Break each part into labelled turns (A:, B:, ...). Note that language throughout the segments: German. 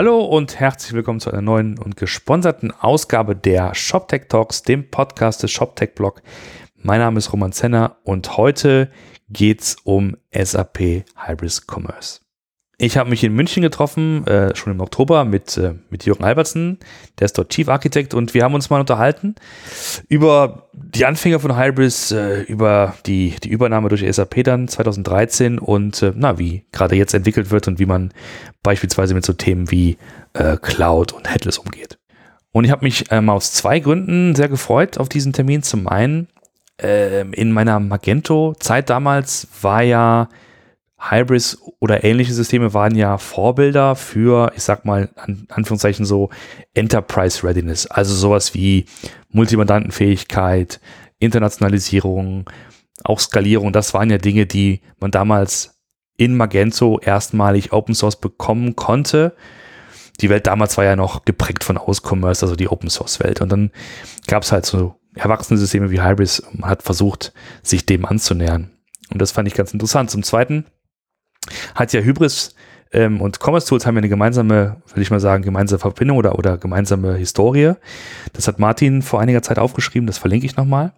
A: Hallo und herzlich willkommen zu einer neuen und gesponserten Ausgabe der ShopTech Talks, dem Podcast des ShopTech Blog. Mein Name ist Roman Zenner und heute geht's um SAP Hybris Commerce. Ich habe mich in München getroffen, äh, schon im Oktober, mit, äh, mit Jürgen Albertsen, der ist dort Chief Architect und wir haben uns mal unterhalten über die Anfänge von Hybris, äh, über die, die Übernahme durch SAP dann 2013 und äh, na, wie gerade jetzt entwickelt wird und wie man beispielsweise mit so Themen wie äh, Cloud und Headless umgeht. Und ich habe mich ähm, aus zwei Gründen sehr gefreut auf diesen Termin. Zum einen, ähm, in meiner Magento-Zeit damals war ja Hybris oder ähnliche Systeme waren ja Vorbilder für, ich sag mal, an Anführungszeichen so Enterprise Readiness. Also sowas wie Multimandantenfähigkeit, Internationalisierung, auch Skalierung. Das waren ja Dinge, die man damals in Magento erstmalig Open Source bekommen konnte. Die Welt damals war ja noch geprägt von Auscommerce, also die Open Source Welt. Und dann gab es halt so erwachsene Systeme wie Hybris. Man hat versucht, sich dem anzunähern. Und das fand ich ganz interessant. Zum Zweiten, hat ja Hybris ähm, und Commerce Tools haben ja eine gemeinsame, würde ich mal sagen, gemeinsame Verbindung oder, oder gemeinsame Historie. Das hat Martin vor einiger Zeit aufgeschrieben, das verlinke ich nochmal.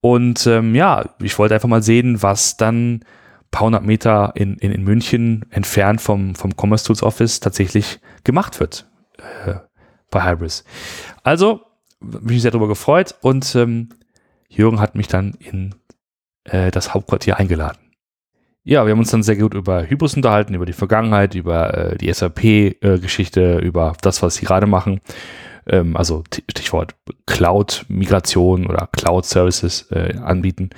A: Und ähm, ja, ich wollte einfach mal sehen, was dann paar hundert Meter in, in, in München entfernt vom, vom Commerce Tools Office tatsächlich gemacht wird äh, bei Hybris. Also, bin ich sehr darüber gefreut und ähm, Jürgen hat mich dann in äh, das Hauptquartier eingeladen. Ja, wir haben uns dann sehr gut über Hybris unterhalten, über die Vergangenheit, über äh, die SAP-Geschichte, äh, über das, was sie gerade machen. Ähm, also Stichwort Cloud-Migration oder Cloud-Services äh, anbieten.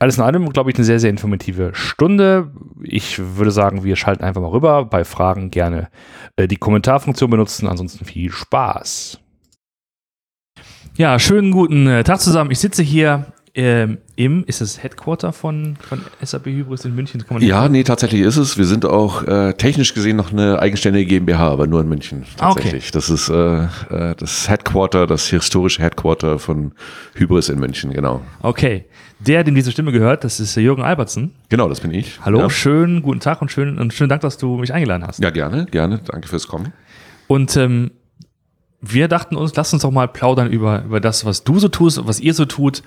A: Alles in allem, glaube ich, eine sehr, sehr informative Stunde. Ich würde sagen, wir schalten einfach mal rüber. Bei Fragen gerne äh, die Kommentarfunktion benutzen. Ansonsten viel Spaß. Ja, schönen guten äh, Tag zusammen. Ich sitze hier ähm, im, ist das Headquarter von, von SAP Hybris in München?
B: ja, nee, tatsächlich ist es. Wir sind auch äh, technisch gesehen noch eine eigenständige GmbH, aber nur in München tatsächlich. Okay. Das ist äh, äh, das Headquarter, das historische Headquarter von Hybris in München, genau.
A: Okay. Der, dem diese Stimme gehört, das ist Jürgen Albertsen.
B: Genau, das bin ich.
A: Hallo, ja. schönen guten Tag und schönen, und schönen Dank, dass du mich eingeladen hast.
B: Ja, gerne, gerne. Danke fürs Kommen.
A: Und ähm, wir dachten uns, lass uns doch mal plaudern über, über das, was du so tust, was ihr so tut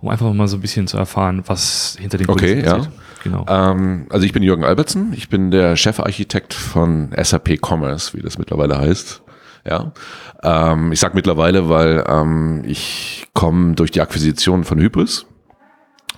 A: um einfach mal so ein bisschen zu erfahren, was hinter den
B: Kulissen okay, passiert. Ja. Genau. Ähm, also ich bin Jürgen Albertsen, ich bin der Chefarchitekt von SAP Commerce, wie das mittlerweile heißt. Ja, ähm, ich sage mittlerweile, weil ähm, ich komme durch die Akquisition von Hybris.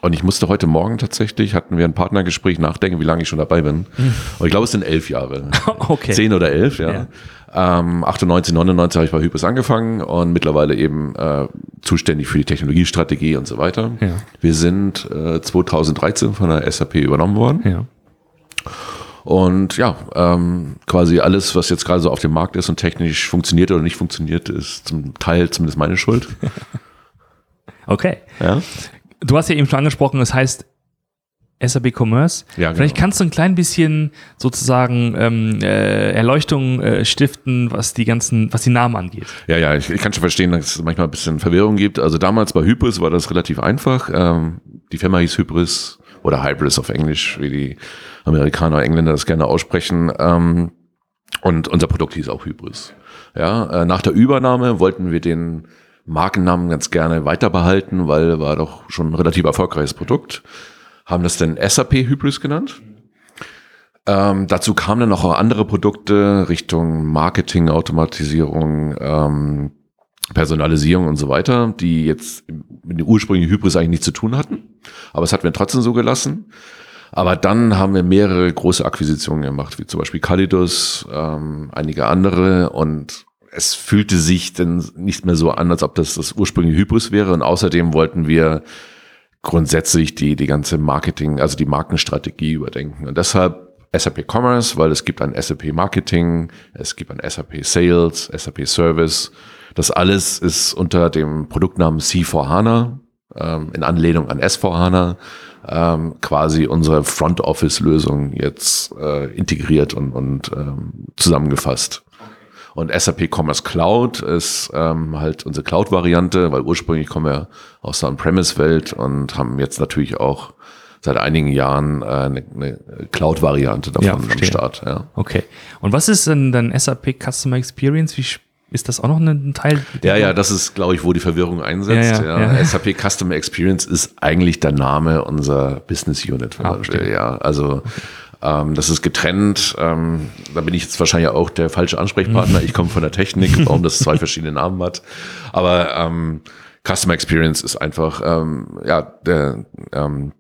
B: Und ich musste heute Morgen tatsächlich, hatten wir ein Partnergespräch nachdenken, wie lange ich schon dabei bin. Mhm. Und ich glaube, es sind elf Jahre. okay. Zehn oder elf, ja. ja. Ähm, 98, 99 habe ich bei Hybris angefangen und mittlerweile eben äh, zuständig für die Technologiestrategie und so weiter. Ja. Wir sind äh, 2013 von der SAP übernommen worden. Ja. Und ja, ähm, quasi alles, was jetzt gerade so auf dem Markt ist und technisch funktioniert oder nicht funktioniert, ist zum Teil zumindest meine Schuld.
A: okay. Ja. Du hast ja eben schon angesprochen, es heißt SAP Commerce. Ja, genau. Vielleicht kannst du ein klein bisschen sozusagen ähm, äh, Erleuchtung äh, stiften, was die ganzen, was die Namen angeht.
B: Ja, ja, ich, ich kann schon verstehen, dass es manchmal ein bisschen Verwirrung gibt. Also damals bei Hybris war das relativ einfach. Ähm, die Firma hieß Hybris oder Hybris auf Englisch, wie die Amerikaner, Engländer das gerne aussprechen. Ähm, und unser Produkt hieß auch Hybris. Ja, äh, nach der Übernahme wollten wir den Markennamen ganz gerne weiter behalten, weil war doch schon ein relativ erfolgreiches Produkt haben das dann SAP Hybris genannt. Ähm, dazu kamen dann noch andere Produkte Richtung Marketing, Automatisierung, ähm, Personalisierung und so weiter, die jetzt mit dem ursprünglichen Hybris eigentlich nichts zu tun hatten. Aber es hat wir trotzdem so gelassen. Aber dann haben wir mehrere große Akquisitionen gemacht, wie zum Beispiel Calidus, ähm, einige andere und es fühlte sich dann nicht mehr so an, als ob das das ursprüngliche Hybris wäre. Und außerdem wollten wir grundsätzlich die, die ganze Marketing, also die Markenstrategie überdenken. Und deshalb SAP Commerce, weil es gibt ein SAP Marketing, es gibt ein SAP Sales, SAP Service. Das alles ist unter dem Produktnamen C4HANA, ähm, in Anlehnung an S4HANA, ähm, quasi unsere Front Office Lösung jetzt äh, integriert und, und ähm, zusammengefasst. Und SAP Commerce Cloud ist ähm, halt unsere Cloud-Variante, weil ursprünglich kommen wir aus der On-Premise-Welt und haben jetzt natürlich auch seit einigen Jahren äh, eine, eine Cloud-Variante davon
A: Ja,
B: am. Start. Ja.
A: Okay. Und was ist denn dann SAP Customer Experience? Wie, ist das auch noch ein Teil?
B: Ja, ja, das ist, glaube ich, wo die Verwirrung einsetzt.
A: Ja,
B: Ja,
A: ja.
B: SAP Customer Experience ist eigentlich der Name unserer Business Unit.
A: Ah,
B: ja, also ähm, das ist getrennt. Ähm, da bin ich jetzt wahrscheinlich auch der falsche Ansprechpartner. Ich komme von der Technik, warum das zwei verschiedene Namen hat. Aber ähm, Customer Experience ist einfach ähm, ja der ähm,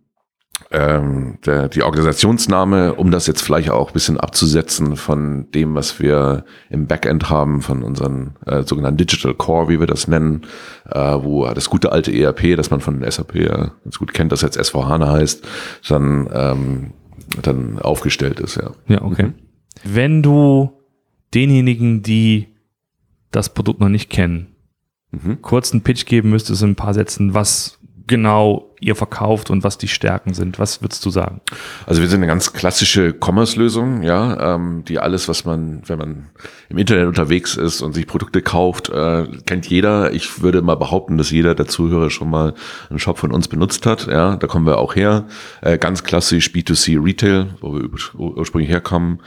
B: ähm, der, die Organisationsname, um das jetzt vielleicht auch ein bisschen abzusetzen von dem, was wir im Backend haben, von unseren äh, sogenannten Digital Core, wie wir das nennen, äh, wo das gute alte ERP, das man von SAP ja ganz gut kennt, das jetzt S4HANA heißt, dann, ähm, dann aufgestellt ist, ja.
A: Ja, okay. Wenn du denjenigen, die das Produkt noch nicht kennen,
B: Mhm.
A: kurz einen Pitch geben müsstest in ein paar Sätzen, was genau ihr verkauft und was die Stärken sind, was würdest du sagen?
B: Also wir sind eine ganz klassische Commerce-Lösung, ja, ähm, die alles, was man, wenn man im Internet unterwegs ist und sich Produkte kauft, äh, kennt jeder. Ich würde mal behaupten, dass jeder der Zuhörer schon mal einen Shop von uns benutzt hat. Ja, da kommen wir auch her. Äh, ganz klassisch B2C Retail, wo wir ur- ursprünglich herkommen.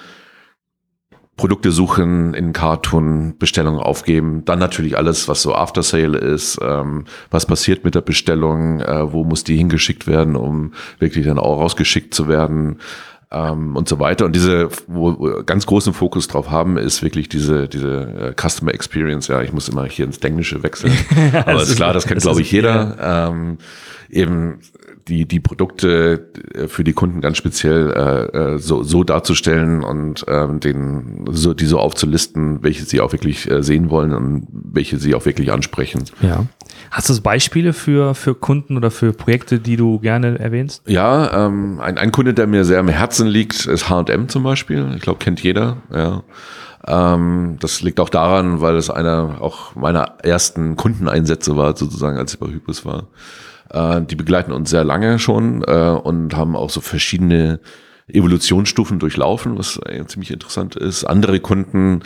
B: Produkte suchen, in Cartoon, Bestellungen aufgeben, dann natürlich alles, was so After Sale ist, ähm, was passiert mit der Bestellung, äh, wo muss die hingeschickt werden, um wirklich dann auch rausgeschickt zu werden ähm, und so weiter. Und diese, wo wo ganz großen Fokus drauf haben, ist wirklich diese, diese äh, Customer Experience. Ja, ich muss immer hier ins Englische wechseln. Aber ist klar, das kennt, glaube ich, jeder. Ähm, eben die, die Produkte äh, für die Kunden ganz speziell äh, äh, so, so darzustellen und ähm, den, so, die so aufzulisten, welche sie auch wirklich äh, sehen wollen und welche sie auch wirklich ansprechen.
A: Ja. Hast du Beispiele für, für Kunden oder für Projekte, die du gerne erwähnst?
B: Ja, ähm, ein, ein Kunde, der mir sehr am Herzen liegt, ist H&M zum Beispiel. Ich glaube, kennt jeder. Ja. Ähm, das liegt auch daran, weil es einer auch meiner ersten Kundeneinsätze war, sozusagen, als ich bei Hypos war. Äh, die begleiten uns sehr lange schon äh, und haben auch so verschiedene Evolutionsstufen durchlaufen, was äh, ziemlich interessant ist. Andere Kunden,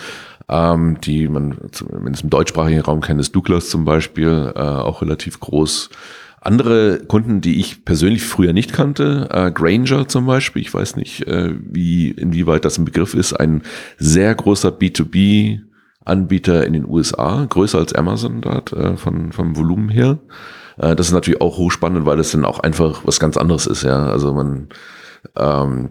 B: ähm, die man zumindest im deutschsprachigen Raum kennt, ist Douglas zum Beispiel, äh, auch relativ groß. Andere Kunden, die ich persönlich früher nicht kannte, äh, Granger zum Beispiel, ich weiß nicht, äh, wie, inwieweit das ein Begriff ist, ein sehr großer B2B-Anbieter in den USA, größer als Amazon dort, äh, von, vom Volumen her. Äh, das ist natürlich auch hochspannend, weil das dann auch einfach was ganz anderes ist, ja. Also man, ähm,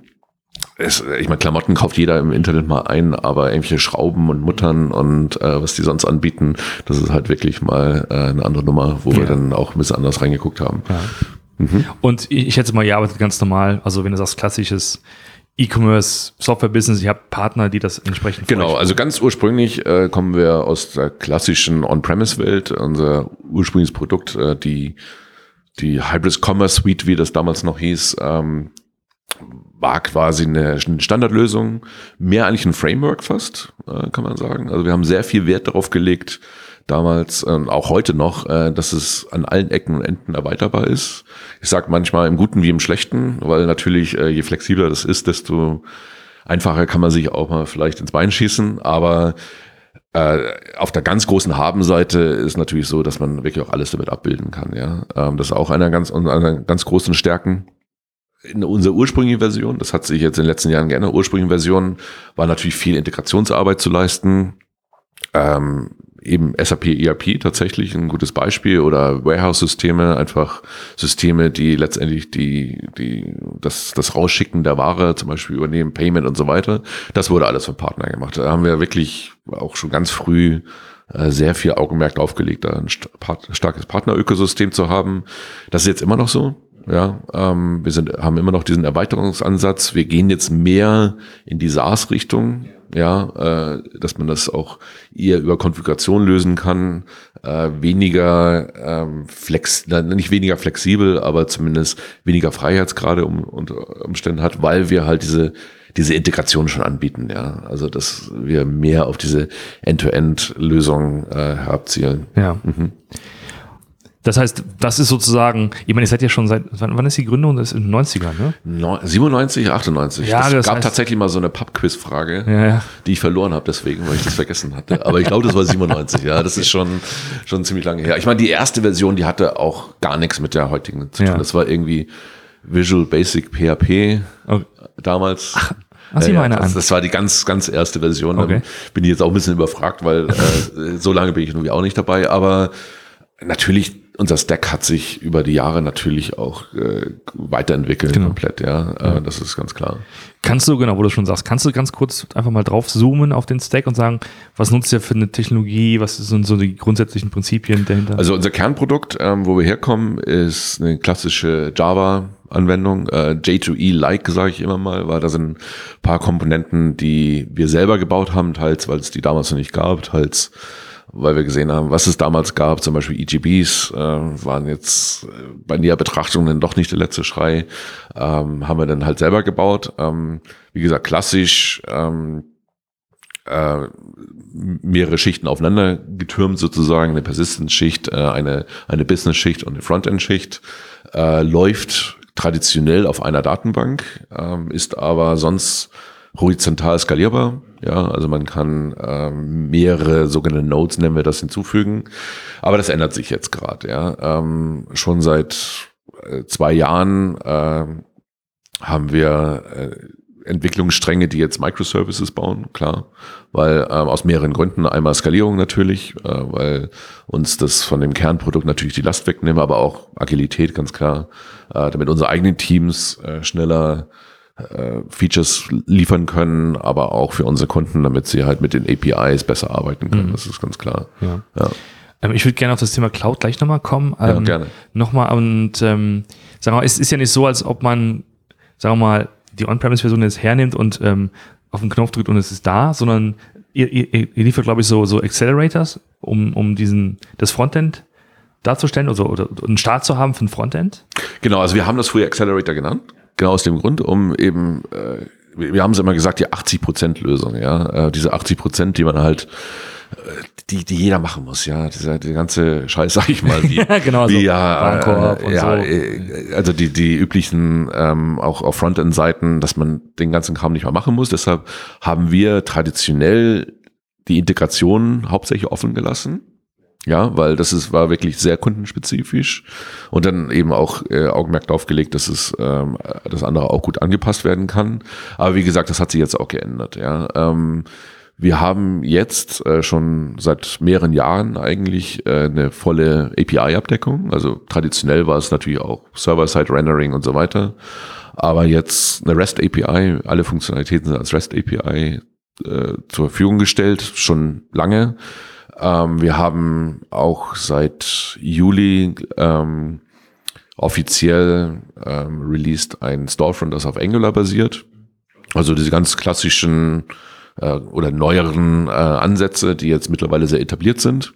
B: es, ich meine, Klamotten kauft jeder im Internet mal ein, aber irgendwelche Schrauben und Muttern und äh, was die sonst anbieten, das ist halt wirklich mal äh, eine andere Nummer, wo wir
A: Ja.
B: dann auch ein bisschen anders reingeguckt haben.
A: Und ich, ich schätze mal, ihr arbeitet ganz normal. Also wenn du sagst klassisches E-Commerce, Software-Business, ihr habt Partner, die das entsprechend
B: Genau, also ganz ursprünglich äh, kommen wir aus der klassischen On-Premise-Welt. Unser ursprüngliches Produkt, äh, die, die Hybrid Commerce Suite, wie das damals noch hieß, ähm, war quasi eine, eine Standardlösung, mehr eigentlich ein Framework fast, äh, kann man sagen. Also wir haben sehr viel Wert darauf gelegt, damals, ähm, auch heute noch, äh, dass es an allen Ecken und Enden erweiterbar ist. Ich sage manchmal im Guten wie im Schlechten, weil natürlich, äh, je flexibler das ist, desto einfacher kann man sich auch mal vielleicht ins Bein schießen, aber äh, auf der ganz großen Habenseite ist natürlich so, dass man wirklich auch alles damit abbilden kann. Ja, ähm, das ist auch einer ganz einer ganz großen Stärken. In unserer ursprünglichen Version, das hat sich jetzt in den letzten Jahren geändert. Ursprüngliche Version war natürlich viel Integrationsarbeit zu leisten. Ähm, eben SAP ERP tatsächlich ein gutes Beispiel oder Warehouse-Systeme, einfach Systeme, die letztendlich die, die, das, das Rausschicken der Ware zum Beispiel übernehmen, Payment und so weiter. Das wurde alles von Partnern gemacht. Da haben wir wirklich auch schon ganz früh äh, sehr viel Augenmerk drauf gelegt, da ein starkes Partnerökosystem zu haben. Das ist jetzt immer noch so. Ja, ähm, wir sind, haben immer noch diesen Erweiterungsansatz. Wir gehen jetzt mehr in die SaaS-Richtung, ja, äh, dass man das auch eher über Konfiguration lösen kann, äh, weniger ähm, flex, nicht weniger flexibel, aber zumindest weniger Freiheitsgrade um, unter Umständen hat, weil wir halt diese diese Integration schon anbieten, ja. Also dass wir mehr auf diese End-to-End-Lösung äh, herabzielen.
A: Ja.
B: Mhm.
A: Das heißt, das ist sozusagen, ich meine, ihr seid ja schon seit, wann, wann ist die Gründung? Das ist in den 90ern, ne?
B: Neu- 97, 98.
A: Ja,
B: es
A: das
B: gab
A: heißt-
B: tatsächlich mal so eine Pub-Quiz-Frage,
A: Ja, ja.
B: die ich verloren habe, deswegen, weil ich das vergessen hatte. Aber ich glaube, das war 97. Ja, das ist schon schon ziemlich lange her. Ich meine, die erste Version, die hatte auch gar nichts mit der heutigen zu tun.
A: Ja.
B: Das war irgendwie Visual Basic PHP okay. damals. Ach.
A: Ach, Sie meine
B: das, das war die ganz, ganz erste Version. Okay. bin ich jetzt auch ein bisschen überfragt, weil äh, so lange bin ich irgendwie auch nicht dabei. Aber natürlich unser Stack hat sich über die Jahre natürlich auch äh, weiterentwickelt genau. komplett, ja. Äh, das ist ganz klar.
A: Kannst du, genau, wo du schon sagst, kannst du ganz kurz einfach mal drauf zoomen auf den Stack und sagen, was nutzt ihr für eine Technologie, was sind so die grundsätzlichen Prinzipien dahinter?
B: Also unser Kernprodukt, ähm, wo wir herkommen, ist eine klassische Java Anwendung, äh, J2E-like, sage ich immer mal, weil da sind ein paar Komponenten, die wir selber gebaut haben, teils, weil es die damals noch nicht gab, teils weil wir gesehen haben, was es damals gab, zum Beispiel EGBs, äh, waren jetzt äh, bei näher Betrachtung dann doch nicht der letzte Schrei, ähm, haben wir dann halt selber gebaut. Ähm, wie gesagt, klassisch ähm, äh, mehrere Schichten aufeinander getürmt sozusagen, eine Persistence-Schicht, äh, eine, eine Business-Schicht und eine Frontend-Schicht, äh, läuft traditionell auf einer Datenbank, ähm, ist aber sonst horizontal skalierbar. Ja, also man kann ähm, mehrere sogenannte Nodes, nennen wir das, hinzufügen. Aber das ändert sich jetzt gerade. Ja, ähm, schon seit äh, zwei Jahren äh, haben wir äh, Entwicklungsstränge, die jetzt Microservices bauen, klar, weil ähm, aus mehreren Gründen einmal Skalierung natürlich, äh, weil uns das von dem Kernprodukt natürlich die Last wegnimmt, aber auch Agilität ganz klar, äh, damit unsere eigenen Teams äh, schneller äh, Features liefern können, aber auch für unsere Kunden, damit sie halt mit den APIs besser arbeiten können. Mhm. Das ist ganz klar.
A: Ja. ja. Ähm, ich würde gerne auf das Thema Cloud gleich nochmal kommen.
B: Ähm, ja, gerne.
A: Nochmal und ähm, sagen wir mal, es ist ja nicht so, als ob man, sagen wir mal, die On-Premise-Version jetzt hernimmt und ähm, auf den Knopf drückt und es ist da, sondern ihr, ihr, ihr liefert, glaube ich, so, so Accelerators, um, um diesen, das Frontend darzustellen oder, oder einen Start zu haben für ein Frontend?
B: Genau, also wir haben das früher Accelerator genannt. Genau aus dem Grund, um eben, äh, wir haben es immer gesagt, die 80% Lösung, ja. Äh, diese 80%, die man halt äh, die, die jeder machen muss, ja, dieser die ganze Scheiß, sag ich mal, wie,
A: genau,
B: wie so ja, äh, ja, so. Äh, also die die üblichen ähm, auch auf Frontend-Seiten, dass man den ganzen Kram nicht mehr machen muss. Deshalb haben wir traditionell die Integration hauptsächlich offen gelassen. Ja, weil das ist, war wirklich sehr kundenspezifisch und dann eben auch äh, Augenmerk darauf gelegt, dass es ähm, das andere auch gut angepasst werden kann. Aber wie gesagt, das hat sich jetzt auch geändert. Ja, ähm, wir haben jetzt äh, schon seit mehreren Jahren eigentlich äh, eine volle API-Abdeckung. Also traditionell war es natürlich auch Server-Side-Rendering und so weiter. Aber jetzt eine REST-API, alle Funktionalitäten sind als REST-API äh, zur Verfügung gestellt, schon lange. Ähm, wir haben auch seit Juli ähm, offiziell ähm, released ein Storefront, das auf Angular basiert. Also diese ganz klassischen äh, oder neueren äh, Ansätze, die jetzt mittlerweile sehr etabliert sind,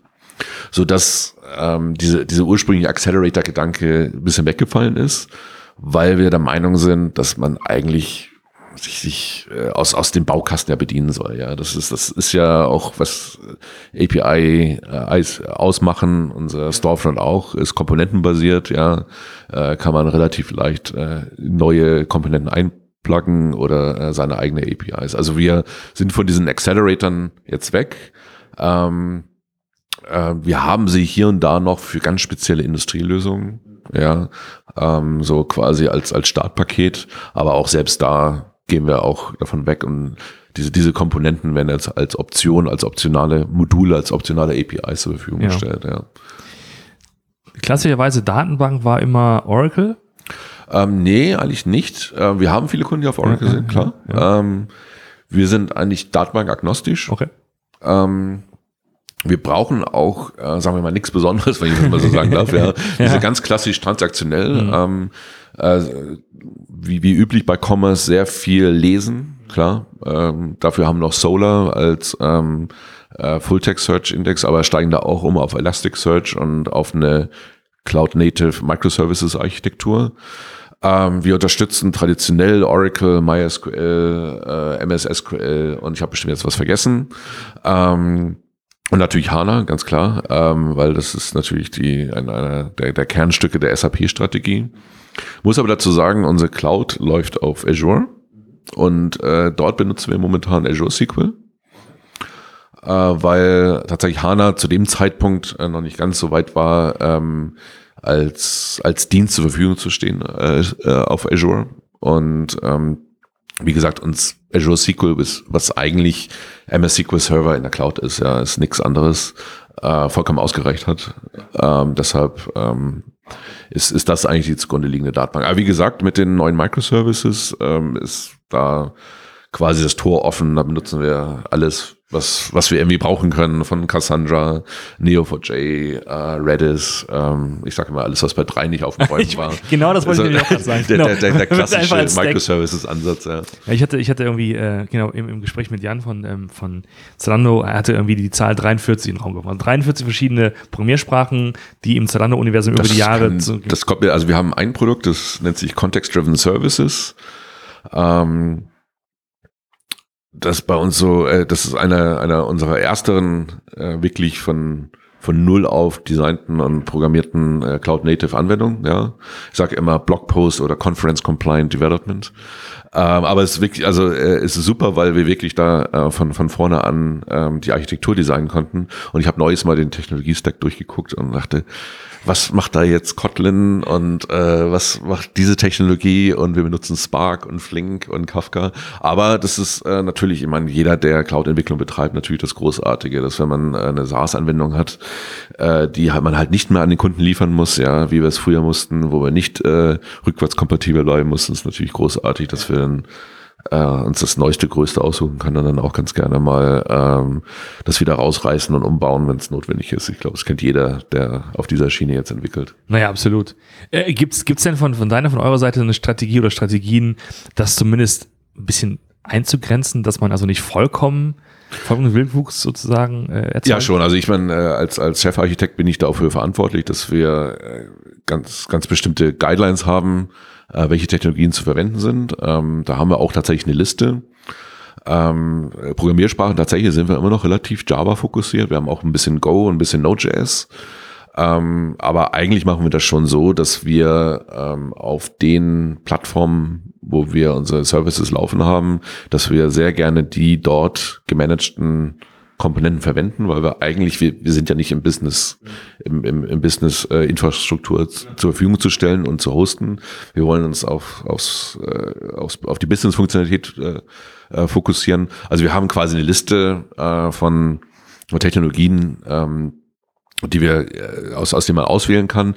B: so dass ähm, diese diese ursprüngliche Accelerator-Gedanke ein bisschen weggefallen ist, weil wir der Meinung sind, dass man eigentlich sich, sich äh, aus, aus dem Baukasten ja bedienen soll. Ja, das ist, das ist ja auch, was API äh, ausmachen, unser Storefront auch, ist komponentenbasiert, ja, äh, kann man relativ leicht äh, neue Komponenten einpluggen oder äh, seine eigene APIs. Also wir sind von diesen Acceleratoren jetzt weg. Ähm, äh, wir haben sie hier und da noch für ganz spezielle Industrielösungen, ja, ähm, so quasi als, als Startpaket, aber auch selbst da gehen wir auch davon weg und diese, diese Komponenten werden jetzt als Option, als optionale Module, als optionale APIs zur Verfügung ja. gestellt. Ja.
A: Klassischerweise Datenbank war immer Oracle?
B: Ähm, nee, eigentlich nicht. Ähm, wir haben viele Kunden, die auf Oracle okay. sind, klar. Ja. Ähm, wir sind eigentlich Datenbank-agnostisch.
A: Okay.
B: Ähm, wir brauchen auch, äh, sagen wir mal, nichts Besonderes, wenn ich das mal so sagen darf. Ja. Wir sind ganz klassisch transaktionell. Mhm. Ähm, äh, wie, wie üblich bei Commerce sehr viel lesen, klar. Ähm, dafür haben wir noch Solar als ähm, äh, Full-Text Search Index, aber steigen da auch um auf Elasticsearch und auf eine Cloud-Native Microservices Architektur. Ähm, wir unterstützen traditionell Oracle, MySQL, äh, MS SQL und ich habe bestimmt jetzt was vergessen. Ähm, und natürlich HANA, ganz klar, ähm, weil das ist natürlich die, einer der, der Kernstücke der SAP-Strategie. Muss aber dazu sagen, unsere Cloud läuft auf Azure und äh, dort benutzen wir momentan Azure SQL, äh, weil tatsächlich HANA zu dem Zeitpunkt äh, noch nicht ganz so weit war, ähm, als, als Dienst zur Verfügung zu stehen äh, äh auf Azure. Und ähm, wie gesagt, uns Azure SQL, was eigentlich MS SQL Server in der Cloud ist, ja, ist nichts anderes, äh, vollkommen ausgereicht hat. Ähm, deshalb ähm, ist, ist das eigentlich die zugrunde liegende Datenbank. Aber wie gesagt, mit den neuen Microservices ähm, ist da quasi das Tor offen. Da benutzen wir alles, was, was wir irgendwie brauchen können, von Cassandra, Neo4j, äh, Redis, ähm, ich sage immer alles, was bei drei nicht auf dem Bäumen war.
A: genau, das wollte also, ich nämlich auch gerade sagen.
B: Der, der, der, der klassische Microservices-Ansatz, ja.
A: ja. Ich hatte, ich hatte irgendwie, äh, genau, im, im Gespräch mit Jan von, ähm, von Zalando, er hatte irgendwie die Zahl 43 in den Raum geworfen. 43 verschiedene Programmiersprachen, die im Zalando-Universum über die Jahre.
B: Kann, zu, das kommt mir, also wir haben ein Produkt, das nennt sich Context-Driven Services. Ähm, das bei uns so, äh, das ist einer einer unserer ersteren äh, wirklich von von null auf designten und programmierten äh, Cloud Native Anwendungen. Ja, ich sage immer Blogpost oder Conference Compliant Development. Ähm, aber es ist wirklich, also äh, ist super, weil wir wirklich da äh, von von vorne an ähm, die Architektur designen konnten. Und ich habe neues mal den Technologie-Stack durchgeguckt und dachte, was macht da jetzt Kotlin und äh, was macht diese Technologie und wir benutzen Spark und Flink und Kafka. Aber das ist äh, natürlich, ich meine, jeder, der Cloud-Entwicklung betreibt, natürlich das Großartige, dass wenn man äh, eine SaaS-Anwendung hat, äh, die man halt nicht mehr an den Kunden liefern muss, ja, wie wir es früher mussten, wo wir nicht äh, rückwärtskompatibel bleiben mussten, ist natürlich großartig, dass wir dann äh, uns das neueste, größte aussuchen kann und dann auch ganz gerne mal ähm, das wieder rausreißen und umbauen, wenn es notwendig ist. Ich glaube, das kennt jeder, der auf dieser Schiene jetzt entwickelt.
A: Naja, absolut. Äh, gibt's gibt's denn von, von deiner, von eurer Seite eine Strategie oder Strategien, das zumindest ein bisschen einzugrenzen, dass man also nicht vollkommen vollkommen Wildwuchs sozusagen
B: äh, erzeugt? Ja, schon. Also ich meine, äh, als, als Chefarchitekt bin ich dafür verantwortlich, dass wir äh, ganz, ganz bestimmte Guidelines haben, äh, welche Technologien zu verwenden sind. Ähm, da haben wir auch tatsächlich eine Liste. Ähm, Programmiersprachen tatsächlich sind wir immer noch relativ Java fokussiert. Wir haben auch ein bisschen Go und ein bisschen Node.js. Ähm, aber eigentlich machen wir das schon so, dass wir ähm, auf den Plattformen, wo wir unsere Services laufen haben, dass wir sehr gerne die dort gemanagten Komponenten verwenden, weil wir eigentlich, wir, wir sind ja nicht im Business, im, im, im Business äh, Infrastruktur zur Verfügung zu stellen und zu hosten. Wir wollen uns auf, aufs, äh, aufs, auf die Business-Funktionalität äh, äh, fokussieren. Also wir haben quasi eine Liste äh, von, von Technologien, ähm, die wir äh, aus, aus denen man auswählen kann.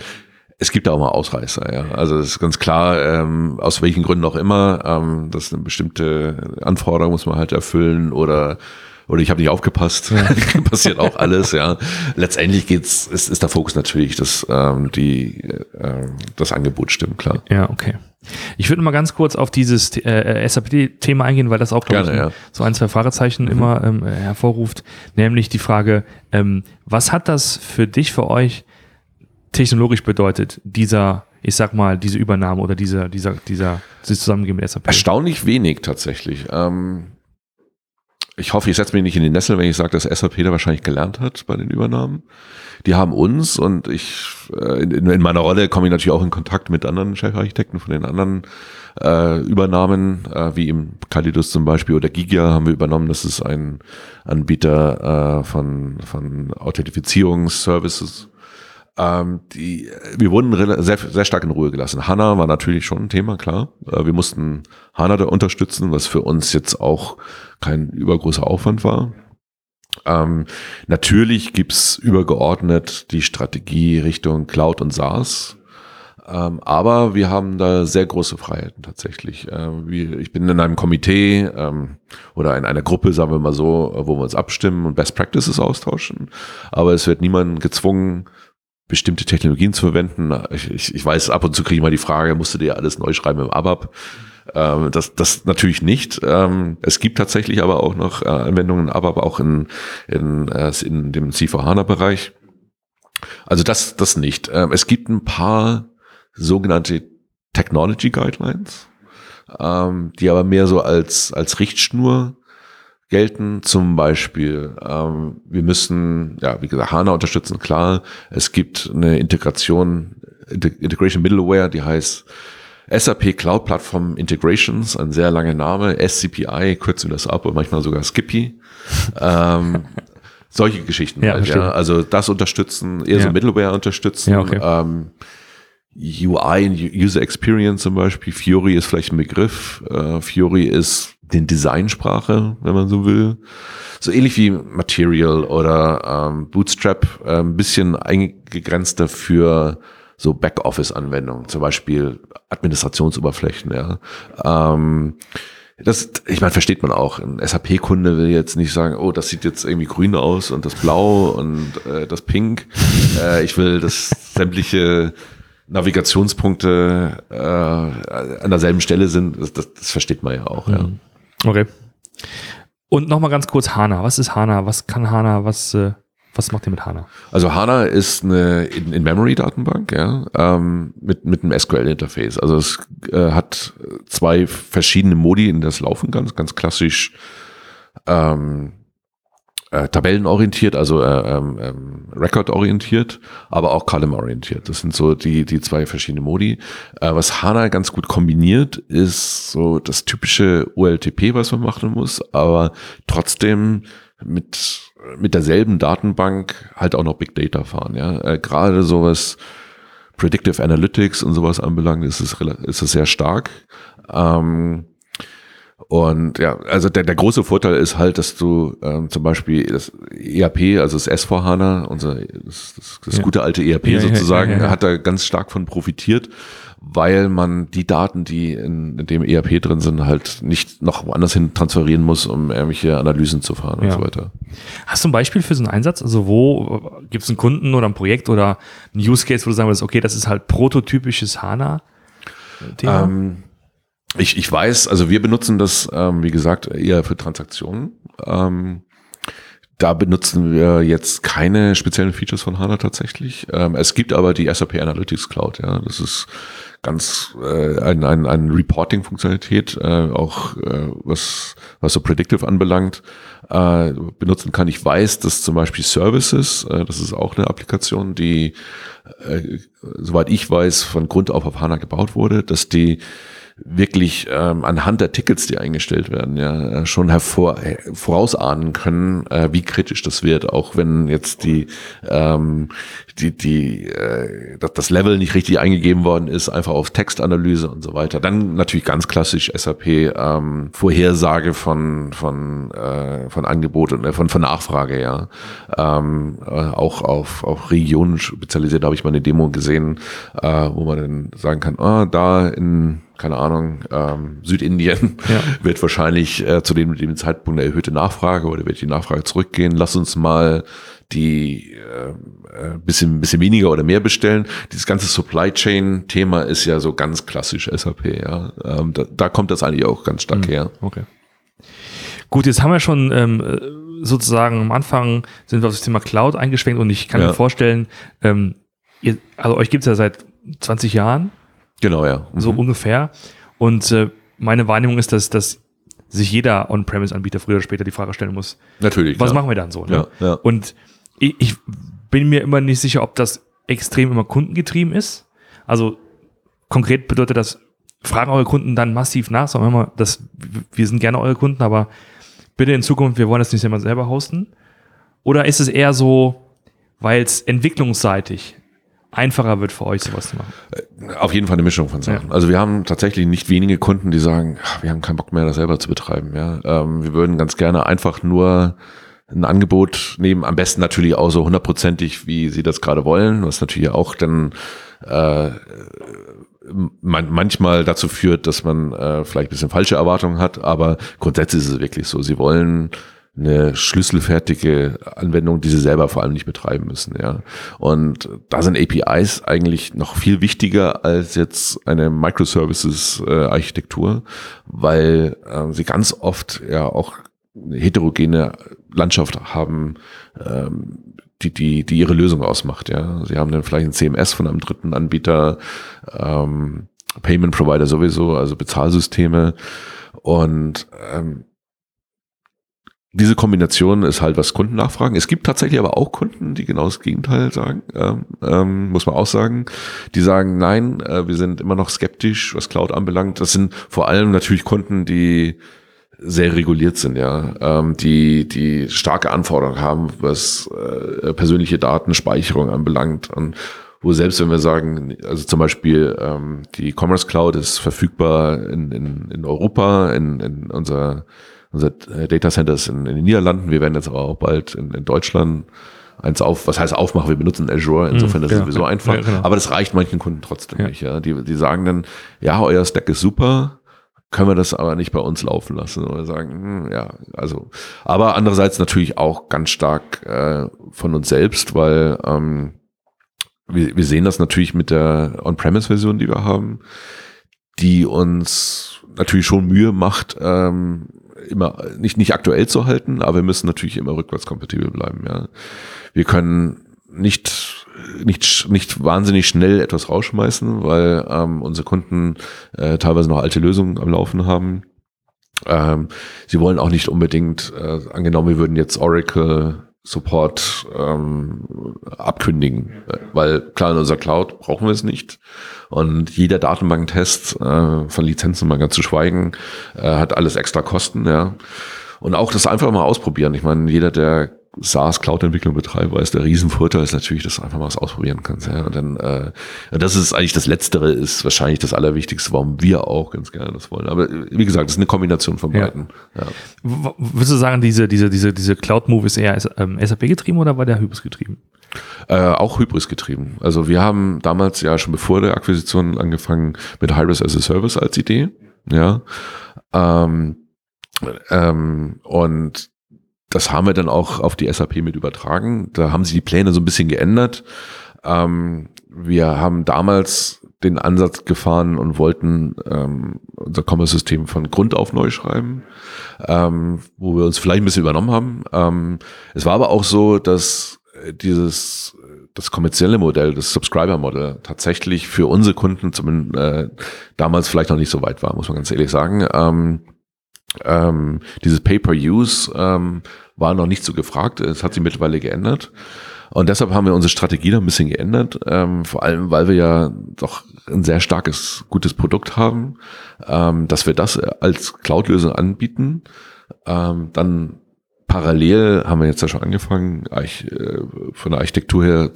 B: Es gibt da auch mal Ausreißer, ja. Also es ist ganz klar, ähm, aus welchen Gründen auch immer, ähm, dass eine bestimmte Anforderung muss man halt erfüllen oder oder ich habe nicht aufgepasst. Passiert auch alles, ja. Letztendlich geht's, ist, ist der Fokus natürlich, dass ähm, die äh, das Angebot stimmt, klar.
A: Ja, okay. Ich würde mal ganz kurz auf dieses äh, SAP-Thema eingehen, weil das auch, glaube ich, ja. so ein, zwei Fragezeichen mhm. immer ähm, hervorruft. Nämlich die Frage, ähm, was hat das für dich, für euch technologisch bedeutet, dieser ich sag mal, diese Übernahme oder dieser, dieser, dieser, dieses Zusammengehen mit SAP?
B: Erstaunlich wenig tatsächlich. Ähm, ich hoffe, ich setze mich nicht in die Nessel, wenn ich sage, dass SAP da wahrscheinlich gelernt hat bei den Übernahmen. Die haben uns und ich äh, in, in meiner Rolle komme ich natürlich auch in Kontakt mit anderen Chefarchitekten von den anderen äh, Übernahmen, äh, wie im Calidus zum Beispiel oder Gigia haben wir übernommen. Das ist ein Anbieter äh, von, von Authentifizierungsservices ähm, die, wir wurden sehr, sehr stark in Ruhe gelassen. HANA war natürlich schon ein Thema, klar. Äh, wir mussten HANA da unterstützen, was für uns jetzt auch kein übergroßer Aufwand war. Ähm, natürlich gibt's übergeordnet die Strategie Richtung Cloud und SaaS. Ähm, aber wir haben da sehr große Freiheiten tatsächlich. Ähm, wie, ich bin in einem Komitee ähm, oder in einer Gruppe, sagen wir mal so, wo wir uns abstimmen und Best Practices austauschen. Aber es wird niemand gezwungen, bestimmte Technologien zu verwenden. Ich, ich, ich weiß, ab und zu kriege ich mal die Frage, musst du dir alles neu schreiben im ABAP? Ähm, das, das natürlich nicht. Ähm, es gibt tatsächlich aber auch noch äh, Anwendungen ABAP, auch in, in, äh, in dem C4HANA-Bereich. Also das, das nicht. Ähm, es gibt ein paar sogenannte Technology Guidelines, ähm, die aber mehr so als, als Richtschnur gelten. Zum Beispiel, ähm, wir müssen, ja, wie gesagt, HANA unterstützen, klar. Es gibt eine Integration, Integration Middleware, die heißt SAP Cloud Platform Integrations, ein sehr langer Name. SCPI kürzen wir das ab und manchmal sogar Skippy. ähm, solche Geschichten
A: Ja,
B: halt, ja. Also das unterstützen, eher
A: Ja.
B: so Middleware unterstützen.
A: Ja, okay.
B: ähm, UI User Experience zum Beispiel. Fiori ist vielleicht ein Begriff. Äh, Fiori ist den Designsprache, wenn man so will. So ähnlich wie Material oder ähm, Bootstrap, äh, ein bisschen eingegrenzter für so Backoffice-Anwendungen, zum Beispiel Administrationsoberflächen, ja. Ähm, das, ich meine, versteht man auch. Ein SAP-Kunde will jetzt nicht sagen, oh, das sieht jetzt irgendwie grün aus und das blau und äh, das pink. Äh, ich will, dass sämtliche Navigationspunkte äh, an derselben Stelle sind. Das, das, das versteht man ja auch. Ja.
A: Okay. Und nochmal ganz kurz HANA. Was ist HANA? Was kann HANA? Was, äh, was macht ihr mit HANA?
B: Also HANA ist eine In- In-Memory-Datenbank, ja, ähm, mit, mit einem SQL-Interface. Also es äh, hat zwei verschiedene Modi, in das laufen ganz, ganz klassisch ähm, äh, tabellenorientiert, also äh, ähm, ähm, Record-orientiert, aber auch Column-orientiert. Das sind so die, die zwei verschiedene Modi. Äh, was HANA ganz gut kombiniert, ist so das typische OLTP, was man machen muss, aber trotzdem mit, mit derselben Datenbank halt auch noch Big Data fahren. Ja? Äh, Gerade sowas Predictive Analytics und sowas anbelangt, ist es, ist es sehr stark. Ähm, und ja, also der, der große Vorteil ist halt, dass du ähm, zum Beispiel das ERP, also das S4HANA, unser, das, das, das
A: Ja.
B: gute alte ERP
A: Ja,
B: sozusagen,
A: ja,
B: hat da ganz stark von profitiert, weil man die Daten, die in, in dem ERP drin sind, halt nicht noch woanders hin transferieren muss, um irgendwelche Analysen zu fahren und so weiter.
A: Hast du ein Beispiel für so einen Einsatz? Also wo gibt es einen Kunden oder ein Projekt oder ein Use Case, wo du sagen würdest, okay, das ist halt prototypisches HANA-Thema?
B: Ähm, ich, ich weiß, also wir benutzen das, ähm, wie gesagt, eher für Transaktionen. Ähm, da benutzen wir jetzt keine speziellen Features von HANA tatsächlich. Ähm, es gibt aber die SAP Analytics Cloud, ja. Das ist ganz äh, ein, ein, ein Reporting-Funktionalität, äh, auch äh, was, was so Predictive anbelangt, äh, benutzen kann. Ich weiß, dass zum Beispiel Services, äh, das ist auch eine Applikation, die, äh, soweit ich weiß, von Grund auf auf HANA gebaut wurde, dass die wirklich ähm, anhand der Tickets, die eingestellt werden, ja, äh, schon hervor, äh, vorausahnen können, äh, wie kritisch das wird, auch wenn jetzt die, ähm, die, die, äh, das, Level nicht richtig eingegeben worden ist, einfach auf Textanalyse und so weiter. Dann natürlich ganz klassisch SAP ähm, Vorhersage von von äh, von Angebot und äh, von von Nachfrage, ja, ähm, äh, auch auf auf Regionen spezialisiert. Da habe ich mal eine Demo gesehen, äh, wo man dann sagen kann, ah, da in keine Ahnung, ähm, Südindien
A: Ja.
B: wird wahrscheinlich äh, zu dem, dem Zeitpunkt eine erhöhte Nachfrage oder wird die Nachfrage zurückgehen. Lass uns mal die äh, äh, bisschen, bisschen weniger oder mehr bestellen. Dieses ganze Supply Chain Thema ist ja so ganz klassisch SAP. Ja, ähm, da, da kommt das eigentlich auch ganz stark her.
A: Okay. Gut, jetzt haben wir schon ähm, äh, sozusagen am Anfang sind wir auf das Thema Cloud eingeschwenkt und ich kann
B: Ja.
A: mir vorstellen, ähm, ihr, also euch gibt es ja seit 20 Jahren,
B: Genau, ja. Mhm.
A: so ungefähr. Und äh, meine Wahrnehmung ist, dass, dass sich jeder On-Premise-Anbieter früher oder später die Frage stellen muss,
B: Natürlich.
A: was
B: ja.
A: machen wir dann so? Ne?
B: Ja, ja.
A: Und ich, ich bin mir immer nicht sicher, ob das extrem immer kundengetrieben ist. Also konkret bedeutet das, fragen eure Kunden dann massiv nach, sagen wir mal, das, wir sind gerne eure Kunden, aber bitte in Zukunft, wir wollen das nicht immer selber hosten. Oder ist es eher so, weil es entwicklungsseitig einfacher wird für euch, sowas zu machen?
B: Auf jeden Fall eine Mischung von Sachen. Also wir haben tatsächlich nicht wenige Kunden, die sagen, "Ach, wir haben keinen Bock mehr, das selber zu betreiben. Ja, ähm, wir würden ganz gerne einfach nur ein Angebot nehmen, am besten natürlich auch so hundertprozentig, wie sie das gerade wollen, was natürlich auch dann äh, man, manchmal dazu führt, dass man äh, vielleicht ein bisschen falsche Erwartungen hat, aber grundsätzlich ist es wirklich so. Sie wollen eine schlüsselfertige Anwendung, die sie selber vor allem nicht betreiben müssen, ja. Und da sind APIs eigentlich noch viel wichtiger als jetzt eine Microservices-Architektur, weil äh, sie ganz oft ja auch eine heterogene Landschaft haben, ähm, die, die, die ihre Lösung ausmacht, ja. Sie haben dann vielleicht ein CMS von einem dritten Anbieter, ähm, Payment Provider sowieso, also Bezahlsysteme und ähm, diese Kombination ist halt, was Kunden nachfragen. Es gibt tatsächlich aber auch Kunden, die genau das Gegenteil sagen, ähm, ähm, muss man auch sagen. Die sagen, nein, äh, wir sind immer noch skeptisch, was Cloud anbelangt. Das sind vor allem natürlich Kunden, die sehr reguliert sind, ja, ähm, die die starke Anforderungen haben, was äh, persönliche Datenspeicherung anbelangt und wo selbst wenn wir sagen, also zum Beispiel ähm, die Commerce Cloud ist verfügbar in, in, in Europa, in, in unser, unser Data Centers in, in den Niederlanden, wir werden jetzt aber auch bald in, in Deutschland eins auf, was heißt aufmachen, wir benutzen Azure, insofern mhm, das genau, ist sowieso einfach, ja, genau. aber das reicht manchen Kunden trotzdem ja. nicht. Ja. Die, die sagen dann, ja, euer Stack ist super, können wir das aber nicht bei uns laufen lassen oder sagen, hm, ja, also, aber andererseits natürlich auch ganz stark äh, von uns selbst, weil ähm, wir, wir sehen das natürlich mit der On-Premise-Version, die wir haben, die uns natürlich schon Mühe macht, ähm, immer nicht, nicht aktuell zu halten, aber wir müssen natürlich immer rückwärtskompatibel bleiben. Ja. Wir können nicht, nicht, nicht wahnsinnig schnell etwas rausschmeißen, weil ähm, unsere Kunden äh, teilweise noch alte Lösungen am Laufen haben. Ähm, sie wollen auch nicht unbedingt, äh, angenommen, wir würden jetzt Oracle Support ähm, abkündigen, weil klar in unserer Cloud brauchen wir es nicht. Und jeder Datenbanktest äh, von Lizenzen mal ganz zu schweigen äh, hat alles extra Kosten, ja. Und auch das einfach mal ausprobieren. Ich meine, jeder der SaaS Cloud-Entwicklung betreibe, ist der Riesenvorteil ist natürlich, dass du einfach mal was ausprobieren kannst. Ja. Und dann, äh, das ist eigentlich das Letztere, ist wahrscheinlich das Allerwichtigste, warum wir auch ganz gerne das wollen. Aber wie gesagt, das ist eine Kombination von beiden. Ja.
A: Ja. Würdest du sagen, diese, diese, diese, diese Cloud-Move ist eher ähm, SAP getrieben oder war der Hybris getrieben?
B: Äh, auch Hybris getrieben. Also wir haben damals ja schon bevor der Akquisition angefangen mit Hybris as a Service als Idee. Ja. Ähm, ähm, und das haben wir dann auch auf die SAP mit übertragen. Da haben sie die Pläne so ein bisschen geändert. Ähm, wir haben damals den Ansatz gefahren und wollten ähm, unser Commerce-System von Grund auf neu schreiben, ähm, wo wir uns vielleicht ein bisschen übernommen haben. Ähm, es war aber auch so, dass dieses das kommerzielle Modell, das Subscriber-Modell tatsächlich für unsere Kunden zumindest äh, damals vielleicht noch nicht so weit war, muss man ganz ehrlich sagen. Ähm, ähm, dieses Pay-per-Use ähm, war noch nicht so gefragt. Es hat sich mittlerweile geändert. Und deshalb haben wir unsere Strategie noch ein bisschen geändert, ähm, vor allem weil wir ja doch ein sehr starkes, gutes Produkt haben, ähm, dass wir das als Cloud-Lösung anbieten. Ähm, dann parallel haben wir jetzt ja schon angefangen, äh, von der Architektur her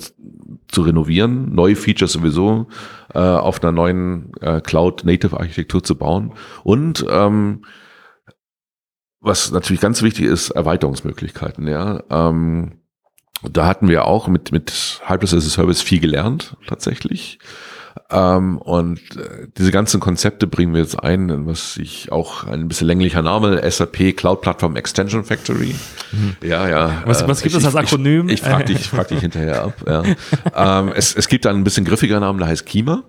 B: zu renovieren, neue Features sowieso äh, auf einer neuen äh, Cloud-Native-Architektur zu bauen und ähm, was natürlich ganz wichtig ist, Erweiterungsmöglichkeiten, ja. Ähm, da hatten wir auch mit, mit Hybris as a Service viel gelernt, tatsächlich. Ähm, und äh, diese ganzen Konzepte bringen wir jetzt ein, was ich auch ein bisschen länglicher Name, SAP Cloud Platform Extension Factory.
A: Mhm. Ja, ja. Was, was gibt es als Akronym?
B: Ich, ich, ich frage dich, frag dich hinterher ab. Ja. ähm, es, es gibt einen ein bisschen griffiger Namen, der heißt Kima.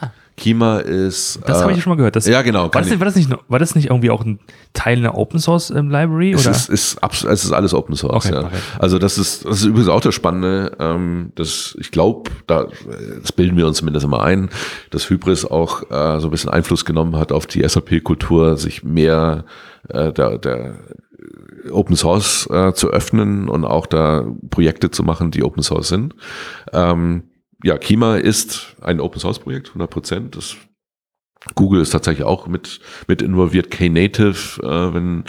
B: Ah. Kima ist.
A: Das äh, habe ich schon mal gehört. Das,
B: ja, genau.
A: War das, war, das nicht, war das nicht irgendwie auch ein Teil einer Open Source ähm, Library?
B: Es, Ist, ist, es ist alles Open Source. Okay, ja. okay. Also das ist, das ist übrigens auch das Spannende. Ähm, dass ich glaube, da, das bilden wir uns zumindest immer ein, dass Hybris auch äh, so ein bisschen Einfluss genommen hat auf die SAP-Kultur, sich mehr äh, der, der Open Source äh, zu öffnen und auch da Projekte zu machen, die Open Source sind. Ähm, ja, Kima ist ein Open Source Projekt, 100 Prozent. Google ist tatsächlich auch mit, mit involviert. Knative, äh, wenn,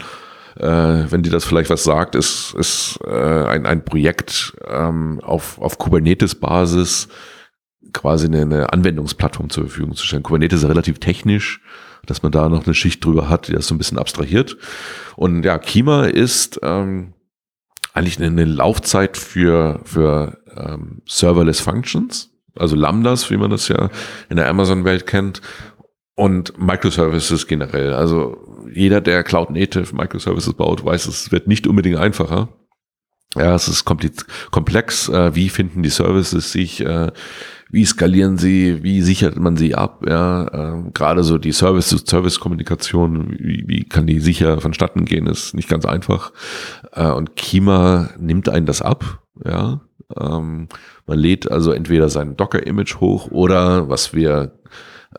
B: äh, wenn dir das vielleicht was sagt, ist, ist äh, ein, ein Projekt ähm, auf, auf Kubernetes-Basis quasi eine, eine Anwendungsplattform zur Verfügung zu stellen. Kubernetes ist relativ technisch, dass man da noch eine Schicht drüber hat, die das so ein bisschen abstrahiert. Und ja, Kima ist ähm, eigentlich eine, eine Laufzeit für, für ähm, Serverless Functions, also Lambdas, wie man das ja in der Amazon-Welt kennt, und Microservices generell. Also jeder, der Cloud Native Microservices baut, weiß, es wird nicht unbedingt einfacher. Ja, es ist komplex. Äh, wie finden die Services sich? Äh, wie skalieren sie? Wie sichert man sie ab? Ja, äh, gerade so die Service-to-Service-Kommunikation, wie, wie kann die sicher vonstatten gehen, ist nicht ganz einfach. Äh, und Kima nimmt einen das ab. Ja, ähm, man lädt also entweder sein Docker-Image hoch oder was wir,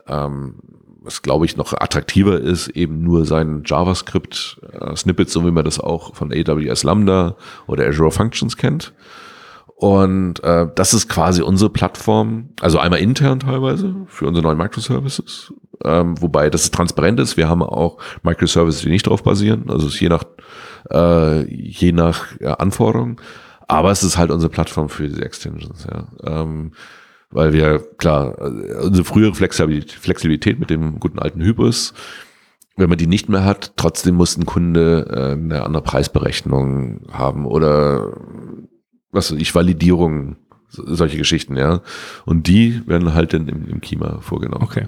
B: ähm, was glaube ich noch attraktiver ist, eben nur sein JavaScript-Snippet, so wie man das auch von AWS Lambda oder Azure Functions kennt. Und äh, das ist quasi unsere Plattform, also einmal intern teilweise für unsere neuen Microservices, ähm, wobei das transparent ist. Wir haben auch Microservices, die nicht drauf basieren, also es ist je nach, äh, je nach ja, Anforderung. Aber es ist halt unsere Plattform für diese Extensions, ja. Ähm, weil wir, klar, unsere frühere Flexibilität, Flexibilität mit dem guten alten Hybris, wenn man die nicht mehr hat, trotzdem muss ein Kunde äh, eine andere Preisberechnung haben oder was weiß ich, Validierung, solche Geschichten, ja. Und die werden halt dann im, im Kima vorgenommen.
A: Okay.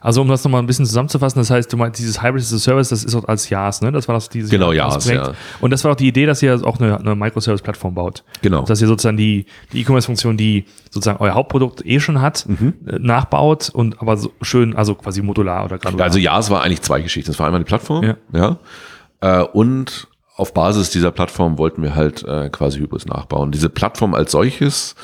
A: Also um das nochmal ein bisschen zusammenzufassen, das heißt, du meinst, dieses Hybrid as a Service, das ist auch als JAS, ne? Das war das dieses
B: Genau, JAS, ja.
A: Und das war auch die Idee, dass ihr auch eine, eine Microservice-Plattform baut.
B: Genau.
A: Dass ihr sozusagen die die E-Commerce-Funktion, die sozusagen euer Hauptprodukt eh schon hat,
B: Mhm.
A: äh, nachbaut und aber so schön, also quasi modular oder granular.
B: Also JAS war eigentlich zwei Geschichten. Das war einmal die Plattform,
A: Ja.
B: ja. Äh, und auf Basis dieser Plattform wollten wir halt äh, quasi Hybris nachbauen. Diese Plattform als solches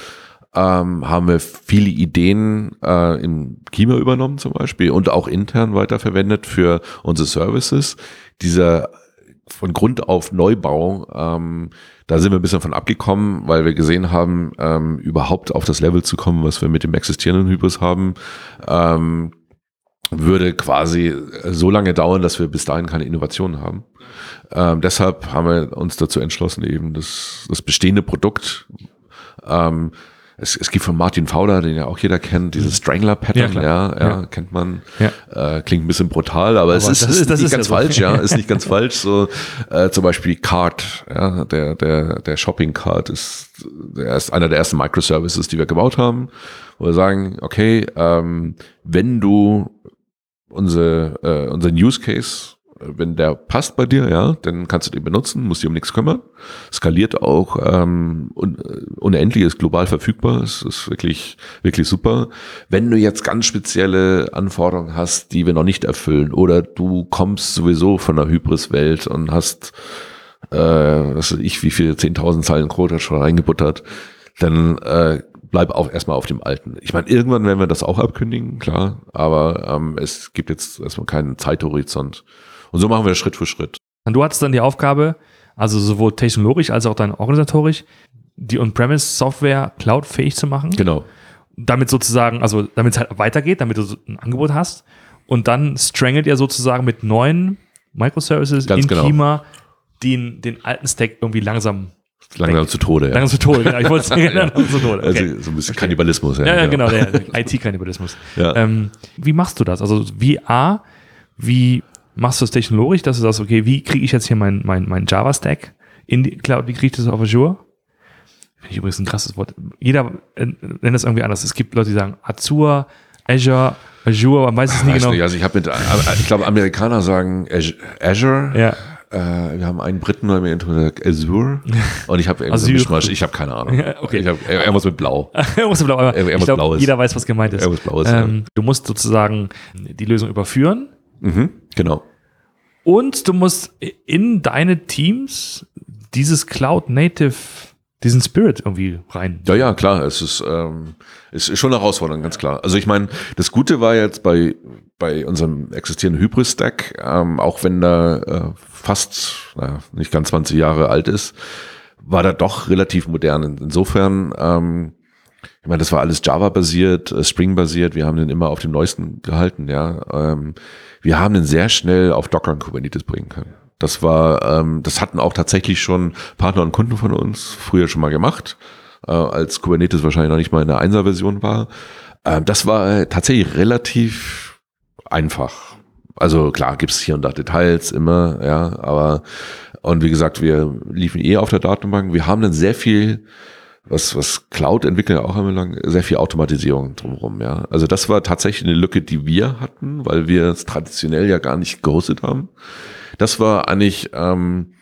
B: ähm, haben wir viele Ideen äh, im Kima übernommen zum Beispiel und auch intern weiterverwendet für unsere Services. Dieser von Grund auf Neubau, ähm, da sind wir ein bisschen von abgekommen, weil wir gesehen haben, ähm, überhaupt auf das Level zu kommen, was wir mit dem existierenden Hybris haben, ähm, würde quasi so lange dauern, dass wir bis dahin keine Innovationen haben. Ähm, deshalb haben wir uns dazu entschlossen, eben das, das bestehende Produkt ähm, es, es gibt von Martin Fowler, den ja auch jeder kennt, dieses Strangler-Pattern,
A: Ja,
B: ja, ja,
A: Ja.
B: kennt man.
A: Ja.
B: Äh, klingt ein bisschen brutal, aber, es
A: Aber
B: ist,
A: das
B: ist,
A: das
B: nicht
A: ist
B: ganz
A: so.
B: falsch, ja, ist nicht ganz falsch. So äh, zum Beispiel Card, ja, der der der Shopping Card ist der ist einer der ersten Microservices, die wir gebaut haben, wo wir sagen, okay, ähm, wenn du unsere äh, unseren Use Case wenn der passt bei dir, ja, dann kannst du den benutzen, musst dich um nichts kümmern. Skaliert auch ähm, un unendlich, ist global verfügbar, ist, ist wirklich, wirklich super. Wenn du jetzt ganz spezielle Anforderungen hast, die wir noch nicht erfüllen, oder du kommst sowieso von der Hybris-Welt und hast, äh, was weiß ich, wie viel 10.000 Zeilen Code schon reingebuttert, dann äh, bleib auch erstmal auf dem Alten. Ich meine, irgendwann werden wir das auch abkündigen, klar, aber ähm, es gibt jetzt erstmal keinen Zeithorizont. Und so machen wir das Schritt für Schritt.
A: Und du hattest dann die Aufgabe, also sowohl technologisch als auch dann organisatorisch, die On-Premise-Software cloudfähig zu machen.
B: Genau.
A: Damit sozusagen, also damit es halt weitergeht, damit du ein Angebot hast. Und dann strangelt ihr sozusagen mit neuen Microservices
B: Ganz
A: in
B: genau.
A: Kima den, den alten Stack irgendwie langsam,
B: Langsam zu Tode, ja.
A: langsam zu Tode. Genau, ich wollte es sagen, langsam zu Tode. Okay.
B: Also so ein bisschen Kannibalismus.
A: ja, ja, genau, der IT-Kannibalismus.
B: Ja.
A: Ähm, wie machst du das? Also wie A, wie machst du es technologisch, dass du sagst, okay, wie kriege ich jetzt hier mein, mein, mein Java-Stack in die Cloud, wie kriege ich das auf Azure? Finde ich übrigens ein krasses Wort. Jeder äh, nennt das irgendwie anders. Es gibt Leute, die sagen Azure, Azure, Azure, man weiß es nie
B: Weiß
A: genau.
B: nicht, also ich habe mit, ich glaube, Amerikaner sagen Az- Azure.
A: Ja.
B: Äh, wir haben einen Briten bei mir in gesagt Azure. Und ich habe irgendwie Mischmasch. Ich habe keine Ahnung.
A: Ja, okay.
B: Ich hab, irgendwas mit Blau.
A: Irgendwas blau, aber
B: Irgendwas
A: ich glaub,
B: Blaues.
A: jeder weiß, was gemeint ist.
B: Irgendwas Blaues, ja.
A: ähm, Du musst sozusagen die Lösung überführen
B: Mhm, genau.
A: Und du musst in deine Teams dieses Cloud Native, diesen Spirit irgendwie rein.
B: Ja, ja, klar. Es ist, ähm, es ist schon eine Herausforderung, ganz klar. Also ich meine, das Gute war jetzt bei, bei unserem existierenden Hybris-Stack, ähm, auch wenn da äh, fast naja, nicht ganz 20 Jahre alt ist, war da doch relativ modern. Insofern, ähm, ich meine, das war alles Java-basiert, äh, Spring-basiert. Wir haben den immer auf dem neuesten gehalten, ja. Ähm, wir haben den sehr schnell auf Docker und Kubernetes bringen können. Das war, ähm, das hatten auch tatsächlich schon Partner und Kunden von uns früher schon mal gemacht, äh, als Kubernetes wahrscheinlich noch nicht mal in der Einser-Version war. Ähm, das war tatsächlich relativ einfach. Also klar gibt's hier und da Details immer, ja, aber und wie gesagt, wir liefen eh auf der Datenbank. Wir haben dann sehr viel was, was Cloud-Entwickler auch anbelangt, sehr viel Automatisierung drumherum, ja. Also das war tatsächlich eine Lücke, die wir hatten, weil wir es traditionell ja gar nicht gehostet haben. Das war eigentlich ähm,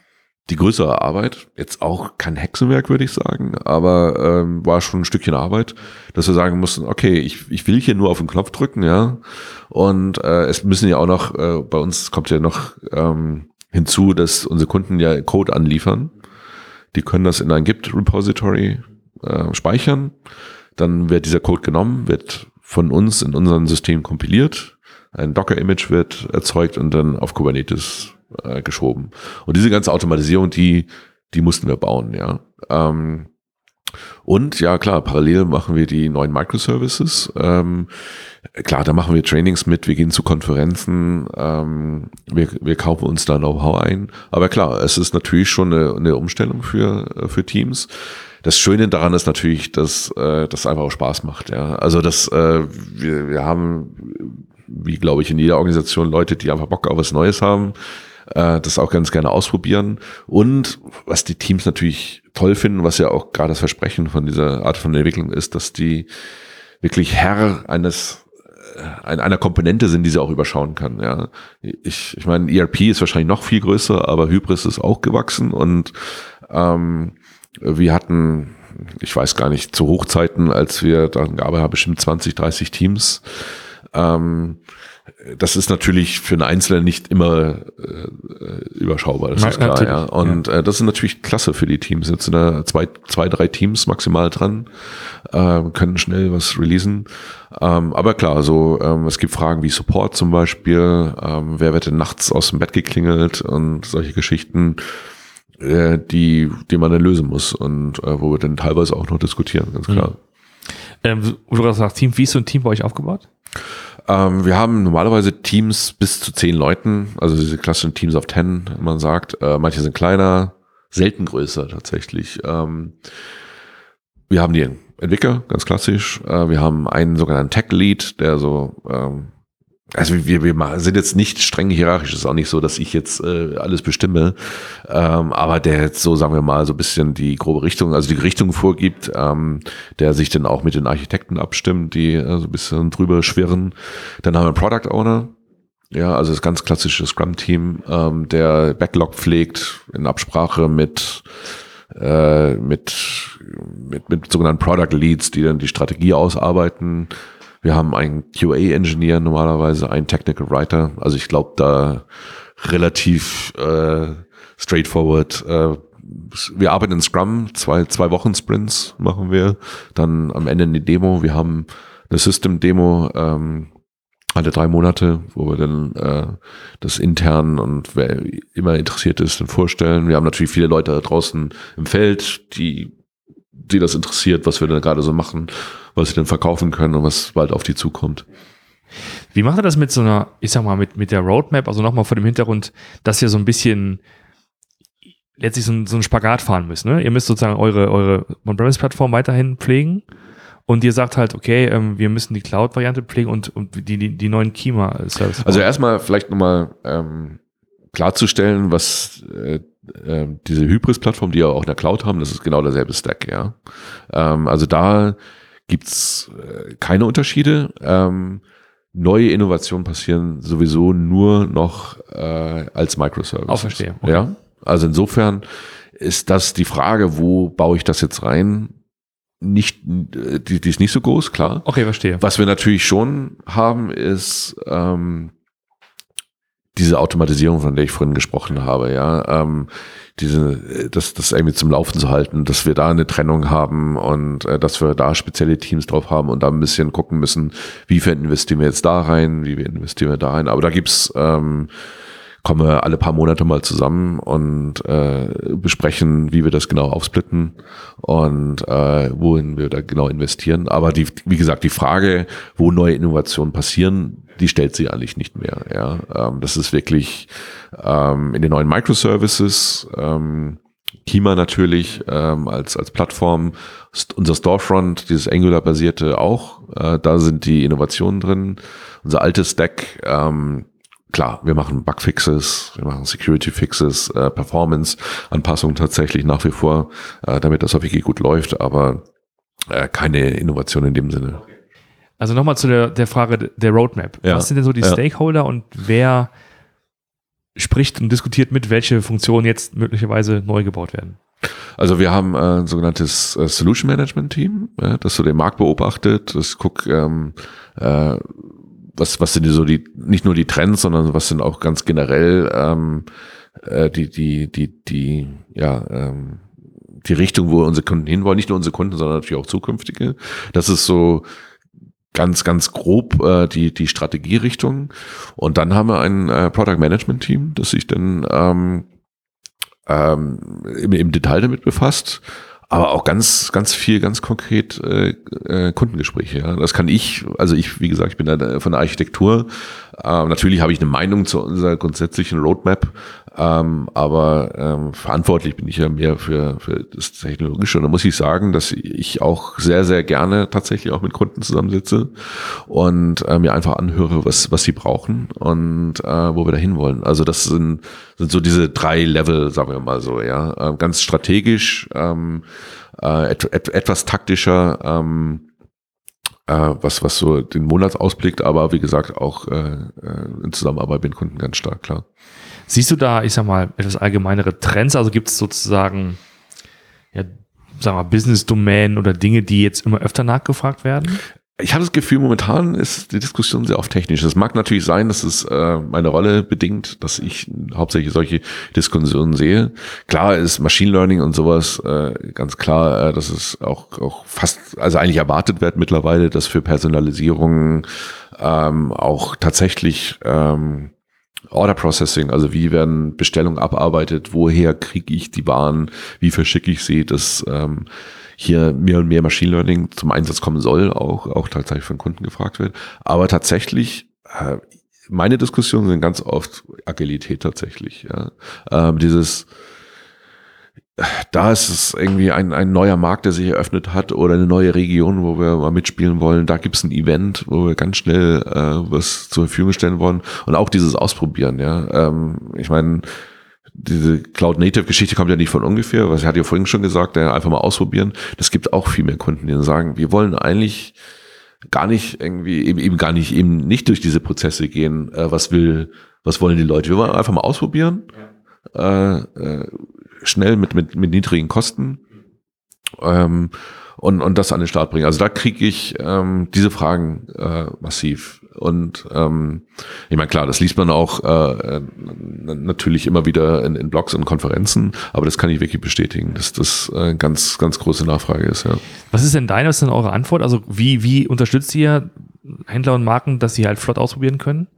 B: die größere Arbeit. Jetzt auch kein Hexenwerk, würde ich sagen, aber ähm, war schon ein Stückchen Arbeit, dass wir sagen mussten, okay, ich, ich will hier nur auf den Knopf drücken, ja. Und äh, es müssen ja auch noch, äh, bei uns kommt ja noch ähm, hinzu, dass unsere Kunden ja Code anliefern. Die können das in ein Git-Repository äh, speichern. Dann wird dieser Code genommen, wird von uns in unserem System kompiliert. Ein Docker-Image wird erzeugt und dann auf Kubernetes äh, geschoben. Und diese ganze Automatisierung, die, die mussten wir bauen, ja. Ähm, Und ja, klar, parallel machen wir die neuen Microservices. Ähm, klar, da machen wir Trainings mit, wir gehen zu Konferenzen, ähm, wir, wir kaufen uns da Know-how ein. Aber klar, es ist natürlich schon eine, eine Umstellung für, für Teams. Das Schöne daran ist natürlich, dass äh, das einfach auch Spaß macht. Ja, also das äh, wir, wir haben, wie glaube ich in jeder Organisation Leute, die einfach Bock auf was Neues haben äh, das auch ganz gerne ausprobieren. Und was die Teams natürlich toll finden, was ja auch gerade das Versprechen von dieser Art von Entwicklung ist, dass die wirklich Herr eines äh, einer Komponente sind, die sie auch überschauen kann. Ja, ich, ich meine, ERP ist wahrscheinlich noch viel größer, aber Hybris ist auch gewachsen und ähm, wir hatten, ich weiß gar nicht, zu Hochzeiten, als wir dann gearbeitet haben, bestimmt 20, 30 Teams. Ähm, das ist natürlich für einen Einzelnen nicht immer äh, überschaubar, das ist klar, ja. Und ja. Äh, das ist natürlich klasse für die Teams. Jetzt sind da zwei, zwei, drei Teams maximal dran, äh, können schnell was releasen. Ähm, aber klar, so ähm, es gibt Fragen wie Support zum Beispiel, ähm, wer wird denn nachts aus dem Bett geklingelt und solche Geschichten, äh, die, die man dann lösen muss und äh, wo wir dann teilweise auch noch diskutieren, ganz klar. Mhm.
A: Ähm, wo du gerade sagst, Team, wie ist so ein Team bei euch aufgebaut?
B: Ähm, wir haben normalerweise Teams bis zu zehn Leuten, also diese klassischen Teams of ten, man sagt. Äh, manche sind kleiner, selten größer tatsächlich. Ähm, wir haben die Entwickler, ganz klassisch. Äh, wir haben einen sogenannten Tech Lead, der so ähm, also wir, wir sind jetzt nicht streng hierarchisch, ist auch nicht so, dass ich jetzt äh, alles bestimme, ähm, aber der jetzt so, sagen wir mal, so ein bisschen die grobe Richtung, also die Richtung vorgibt, ähm, der sich dann auch mit den Architekten abstimmt, die äh, so ein bisschen drüber schwirren. Dann haben wir einen Product Owner, ja, also das ganz klassische Scrum-Team, ähm, der Backlog pflegt in Absprache mit äh, mit, mit, mit sogenannten Product Leads, die dann die Strategie ausarbeiten, wir haben einen QA-Engineer normalerweise, einen Technical Writer. Also ich glaube da relativ äh, straightforward. Äh, wir arbeiten in Scrum, zwei, zwei Wochen Sprints machen wir. Dann am Ende eine Demo. Wir haben eine System-Demo ähm, alle drei Monate, wo wir dann äh, das intern und wer immer interessiert ist, dann vorstellen. Wir haben natürlich viele Leute da draußen im Feld, die die das interessiert, was wir dann gerade so machen, was sie dann verkaufen können und was bald auf die zukommt.
A: Wie macht ihr das mit so einer, ich sag mal, mit, mit der Roadmap, also nochmal vor dem Hintergrund, dass ihr so ein bisschen letztlich so, ein, so einen Spagat fahren müsst, ne? Ihr müsst sozusagen eure, eure On-Premise-Plattform weiterhin pflegen und ihr sagt halt, okay, ähm, wir müssen die Cloud-Variante pflegen und, und die, die, die neuen Kima-Services.
B: Also erstmal vielleicht nochmal ähm, klarzustellen, was äh, äh, diese Hybris-Plattform, die ja auch in der Cloud haben, das ist genau derselbe Stack, ja. Ähm, also da gibt's äh, keine Unterschiede. Ähm, neue Innovationen passieren sowieso nur noch äh, als Microservice.
A: Auch verstehe. Okay.
B: Ja. Also insofern ist das die Frage, wo baue ich das jetzt rein? Nicht, die, die ist nicht so groß, klar.
A: Okay, verstehe.
B: Was wir natürlich schon haben, ist ähm, diese Automatisierung, von der ich vorhin gesprochen habe, ja, ähm, diese, das, das irgendwie zum Laufen zu halten, dass wir da eine Trennung haben und äh, dass wir da spezielle Teams drauf haben und da ein bisschen gucken müssen, wie viel investieren wir jetzt da rein, wie wir investieren wir da rein. Aber da gibt's ähm, kommen wir alle paar Monate mal zusammen und äh, besprechen, wie wir das genau aufsplitten und äh, wohin wir da genau investieren. Aber die, wie gesagt, die Frage, wo neue Innovationen passieren, die stellt sie eigentlich nicht mehr. Ja, ähm, das ist wirklich ähm, in den neuen Microservices. Ähm, Kima natürlich ähm, als, als Plattform, unser Storefront, dieses Angular-basierte auch, äh, da sind die Innovationen drin. Unser altes Stack, ähm, klar, wir machen Bugfixes, wir machen Security-Fixes, äh, Performance-Anpassungen tatsächlich nach wie vor, äh, damit das wirklich gut läuft, aber äh, keine Innovation in dem Sinne.
A: Also nochmal zu der, der Frage der Roadmap. Ja. Was sind denn so die ja. Stakeholder und wer spricht und diskutiert mit, welche Funktionen jetzt möglicherweise neu gebaut werden?
B: Also wir haben äh, ein sogenanntes äh, Solution Management Team, äh, das so den Markt beobachtet, das guckt, ähm, äh, was, was sind die so die, nicht nur die Trends, sondern was sind auch ganz generell ähm, äh, die, die, die, die, ja, ähm, die Richtung, wo unsere Kunden hinwollen, nicht nur unsere Kunden, sondern natürlich auch zukünftige. Das ist so ganz, ganz grob äh, die, die Strategierichtung. Und dann haben wir ein äh, Product Management Team, das sich dann ähm, ähm, im, im Detail damit befasst. aber auch ganz, ganz viel, ganz konkret äh, äh, Kundengespräche. Ja. Das kann ich, also ich, wie gesagt, ich bin da von der Architektur. Ähm, natürlich habe ich eine Meinung zu unserer grundsätzlichen Roadmap, ähm, aber ähm, verantwortlich bin ich ja mehr für, für das Technologische. Und da muss ich sagen, dass ich auch sehr, sehr gerne tatsächlich auch mit Kunden zusammensitze und äh, mir einfach anhöre, was, was sie brauchen und äh, wo wir da hinwollen. Also das sind, sind so diese drei Level, sagen wir mal so, ja. Äh, ganz strategisch, ähm, äh, et, et, etwas taktischer, ähm, äh, was, was so den Monatsausblick, aber wie gesagt auch äh, äh, in Zusammenarbeit mit Kunden ganz stark, klar.
A: Siehst du da, ich sag mal, etwas allgemeinere Trends? Also gibt es sozusagen, ja, sagen wir, Business-Domänen oder Dinge, die jetzt immer öfter nachgefragt werden?
B: Ich habe das Gefühl, momentan ist die Diskussion sehr oft technisch. Es mag natürlich sein, dass es äh, meine Rolle bedingt, dass ich hauptsächlich solche Diskussionen sehe. Klar ist Machine Learning und sowas äh, ganz klar, äh, dass es auch, auch fast, also eigentlich erwartet wird mittlerweile, dass für Personalisierung ähm, auch tatsächlich ähm, Order Processing, also wie werden Bestellungen abarbeitet, woher kriege ich die Waren, wie verschicke ich sie, dass ähm, hier mehr und mehr Machine Learning zum Einsatz kommen soll, auch, auch tatsächlich von Kunden gefragt wird. Aber tatsächlich, äh, meine Diskussionen sind ganz oft Agilität tatsächlich. Ja. Ähm, dieses da ist es irgendwie ein, ein neuer Markt, der sich eröffnet hat oder eine neue Region, wo wir mal mitspielen wollen. Da gibt es ein Event, wo wir ganz schnell äh, was zur Verfügung stellen wollen. Und auch dieses Ausprobieren, ja. Ähm, ich meine, diese Cloud-Native-Geschichte kommt ja nicht von ungefähr, was ich hatte ja vorhin schon gesagt, ja, einfach mal ausprobieren. Das gibt auch viel mehr Kunden, die sagen, wir wollen eigentlich gar nicht irgendwie, eben, eben gar nicht, eben nicht durch diese Prozesse gehen, äh, was will, was wollen die Leute. Wir wollen einfach mal ausprobieren. Ja. Äh, äh, schnell mit, mit, mit niedrigen Kosten ähm, und, und das an den Start bringen. Also da kriege ich ähm, diese Fragen äh, massiv. Und ähm, ich meine, klar, das liest man auch äh, natürlich immer wieder in, in Blogs und Konferenzen, aber das kann ich wirklich bestätigen, dass das äh, ganz, ganz große Nachfrage ist. Ja.
A: Was ist denn deine, was ist denn eure Antwort? Also wie, wie unterstützt ihr Händler und Marken, dass sie halt flott ausprobieren können?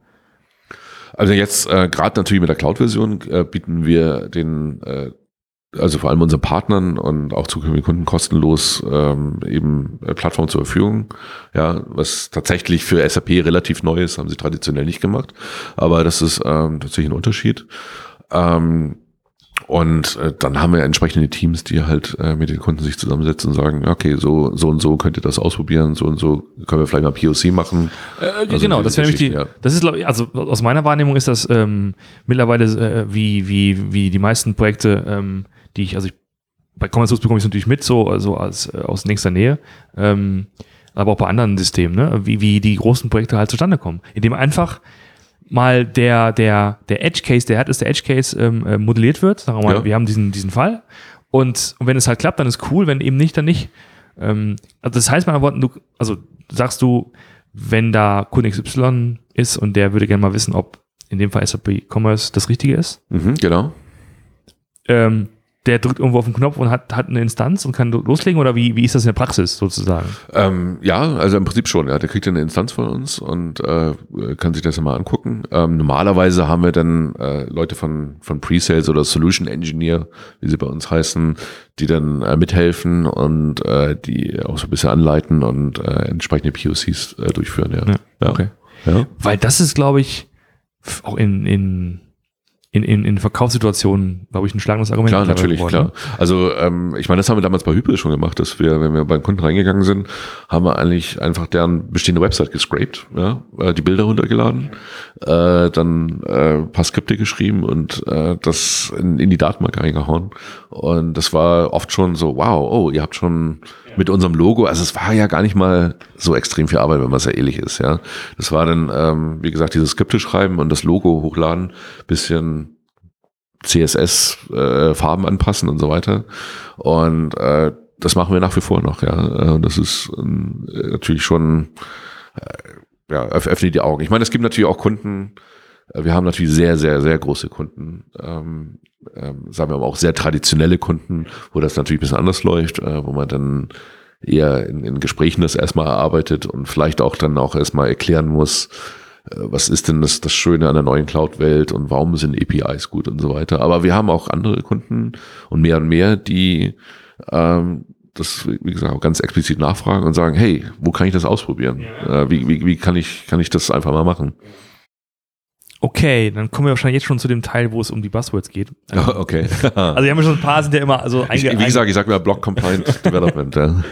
B: Also jetzt äh, gerade natürlich mit der Cloud-Version äh, bieten wir den äh, also vor allem unseren Partnern und auch zukünftigen Kunden kostenlos ähm, eben äh, Plattform zur Verfügung. Ja, was tatsächlich für SAP relativ neu ist, haben sie traditionell nicht gemacht. Aber das ist ähm, tatsächlich ein Unterschied. Ähm, und äh, dann haben wir entsprechende Teams, die halt äh, mit den Kunden sich zusammensetzen und sagen, okay, so, so und so könnt ihr das ausprobieren, so und so können wir vielleicht mal POC machen.
A: Äh, also genau, das wäre nämlich die, ja. das ist, glaube ich, also aus meiner Wahrnehmung ist das ähm, mittlerweile äh, wie, wie, wie die meisten Projekte ähm, die ich, also ich, bei Common Source bekomme ich es natürlich mit, so also als, äh, aus nächster Nähe, ähm, aber auch bei anderen Systemen, ne? wie, wie die großen Projekte halt zustande kommen. Indem einfach mal der, der, der Edge Case, der härteste Edge Case ähm, äh, modelliert wird. Sagen wir mal, ja. wir haben diesen, diesen Fall. Und, und wenn es halt klappt, dann ist cool, wenn eben nicht, dann nicht. Ähm, also das heißt, mal Worten, du, also sagst du, wenn da Kunde XY ist und der würde gerne mal wissen, ob in dem Fall SAP Commerce das Richtige ist.
B: Mhm, genau.
A: Ähm, der drückt irgendwo auf den Knopf und hat, hat eine Instanz und kann loslegen oder wie, wie ist das in der Praxis sozusagen?
B: Ähm, ja, also im Prinzip schon. Ja, der kriegt eine Instanz von uns und äh, kann sich das mal angucken. Ähm, normalerweise haben wir dann äh, Leute von, von Pre-Sales oder Solution Engineer, wie sie bei uns heißen, die dann äh, mithelfen und äh, die auch so ein bisschen anleiten und äh, entsprechende POCs äh, durchführen. Ja. ja,
A: ja. Okay. Ja. Weil das ist, glaube ich, auch in, in in, in, in Verkaufssituationen, glaube ich, ein schlagendes Argument.
B: Klar, natürlich, geworden. klar. Ne? Also ähm, ich meine, das haben wir damals bei Hybris schon gemacht, dass wir, wenn wir beim Kunden reingegangen sind, haben wir eigentlich einfach deren bestehende Website gescraped, ja, äh, die Bilder runtergeladen, äh, dann äh, paar Skripte geschrieben und äh, das in, in die Datenbank reingehauen. Und das war oft schon so, wow, oh, ihr habt schon mit unserem Logo. Also es war ja gar nicht mal so extrem viel Arbeit, wenn man sehr ehrlich ist. Ja, das war dann, ähm, wie gesagt, dieses Skripte schreiben und das Logo hochladen, bisschen CSS äh, Farben anpassen und so weiter. Und äh, das machen wir nach wie vor noch. Ja, äh, das ist äh, natürlich schon äh, ja öffnet die Augen. Ich meine, es gibt natürlich auch Kunden. Äh, wir haben natürlich sehr, sehr, sehr große Kunden, ähm, ähm, sagen wir mal auch sehr traditionelle Kunden, wo das natürlich ein bisschen anders läuft, äh, wo man dann eher in, in Gesprächen das erstmal erarbeitet und vielleicht auch dann auch erstmal erklären muss, äh, was ist denn das, das Schöne an der neuen Cloud-Welt und warum sind APIs gut und so weiter. Aber wir haben auch andere Kunden und mehr und mehr, die ähm, das, wie gesagt, auch ganz explizit nachfragen und sagen, hey, wo kann ich das ausprobieren? Äh, wie, wie, wie kann ich, kann ich das einfach mal machen?
A: Okay, dann kommen wir wahrscheinlich jetzt schon zu dem Teil, wo es um die Buzzwords geht.
B: okay.
A: also wir haben ja schon ein paar, sind ja immer also
B: ich, Wie gesagt, ich sage mal Block Compliant Development. Ja.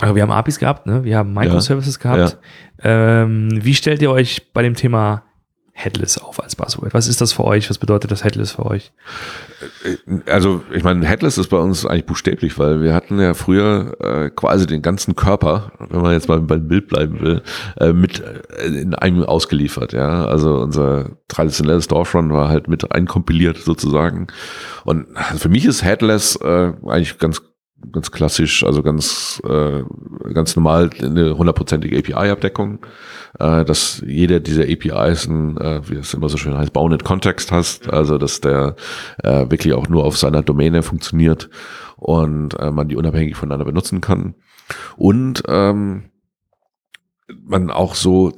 A: Aber wir haben APIs gehabt, ne? wir haben Microservices ja. gehabt. Ja. Ähm, wie stellt ihr euch bei dem Thema Headless auf als Buzzword? Was ist das für euch? Was bedeutet das Headless für euch?
B: Äh, also ich meine, Headless ist bei uns eigentlich buchstäblich, weil wir hatten ja früher äh, quasi den ganzen Körper, wenn man jetzt mal beim Bild bleiben will, äh, mit äh, in einem ausgeliefert. Ja, also unser traditionelles Storefront war halt mit einkompiliert sozusagen. Und für mich ist Headless äh, eigentlich ganz ganz klassisch, also ganz, äh, ganz normal eine hundertprozentige API-Abdeckung, äh, dass jeder dieser APIs ein, äh, wie es immer so schön heißt, Bounded Context hast, also dass der äh, wirklich auch nur auf seiner Domäne funktioniert und äh, man die unabhängig voneinander benutzen kann. Und ähm, man auch so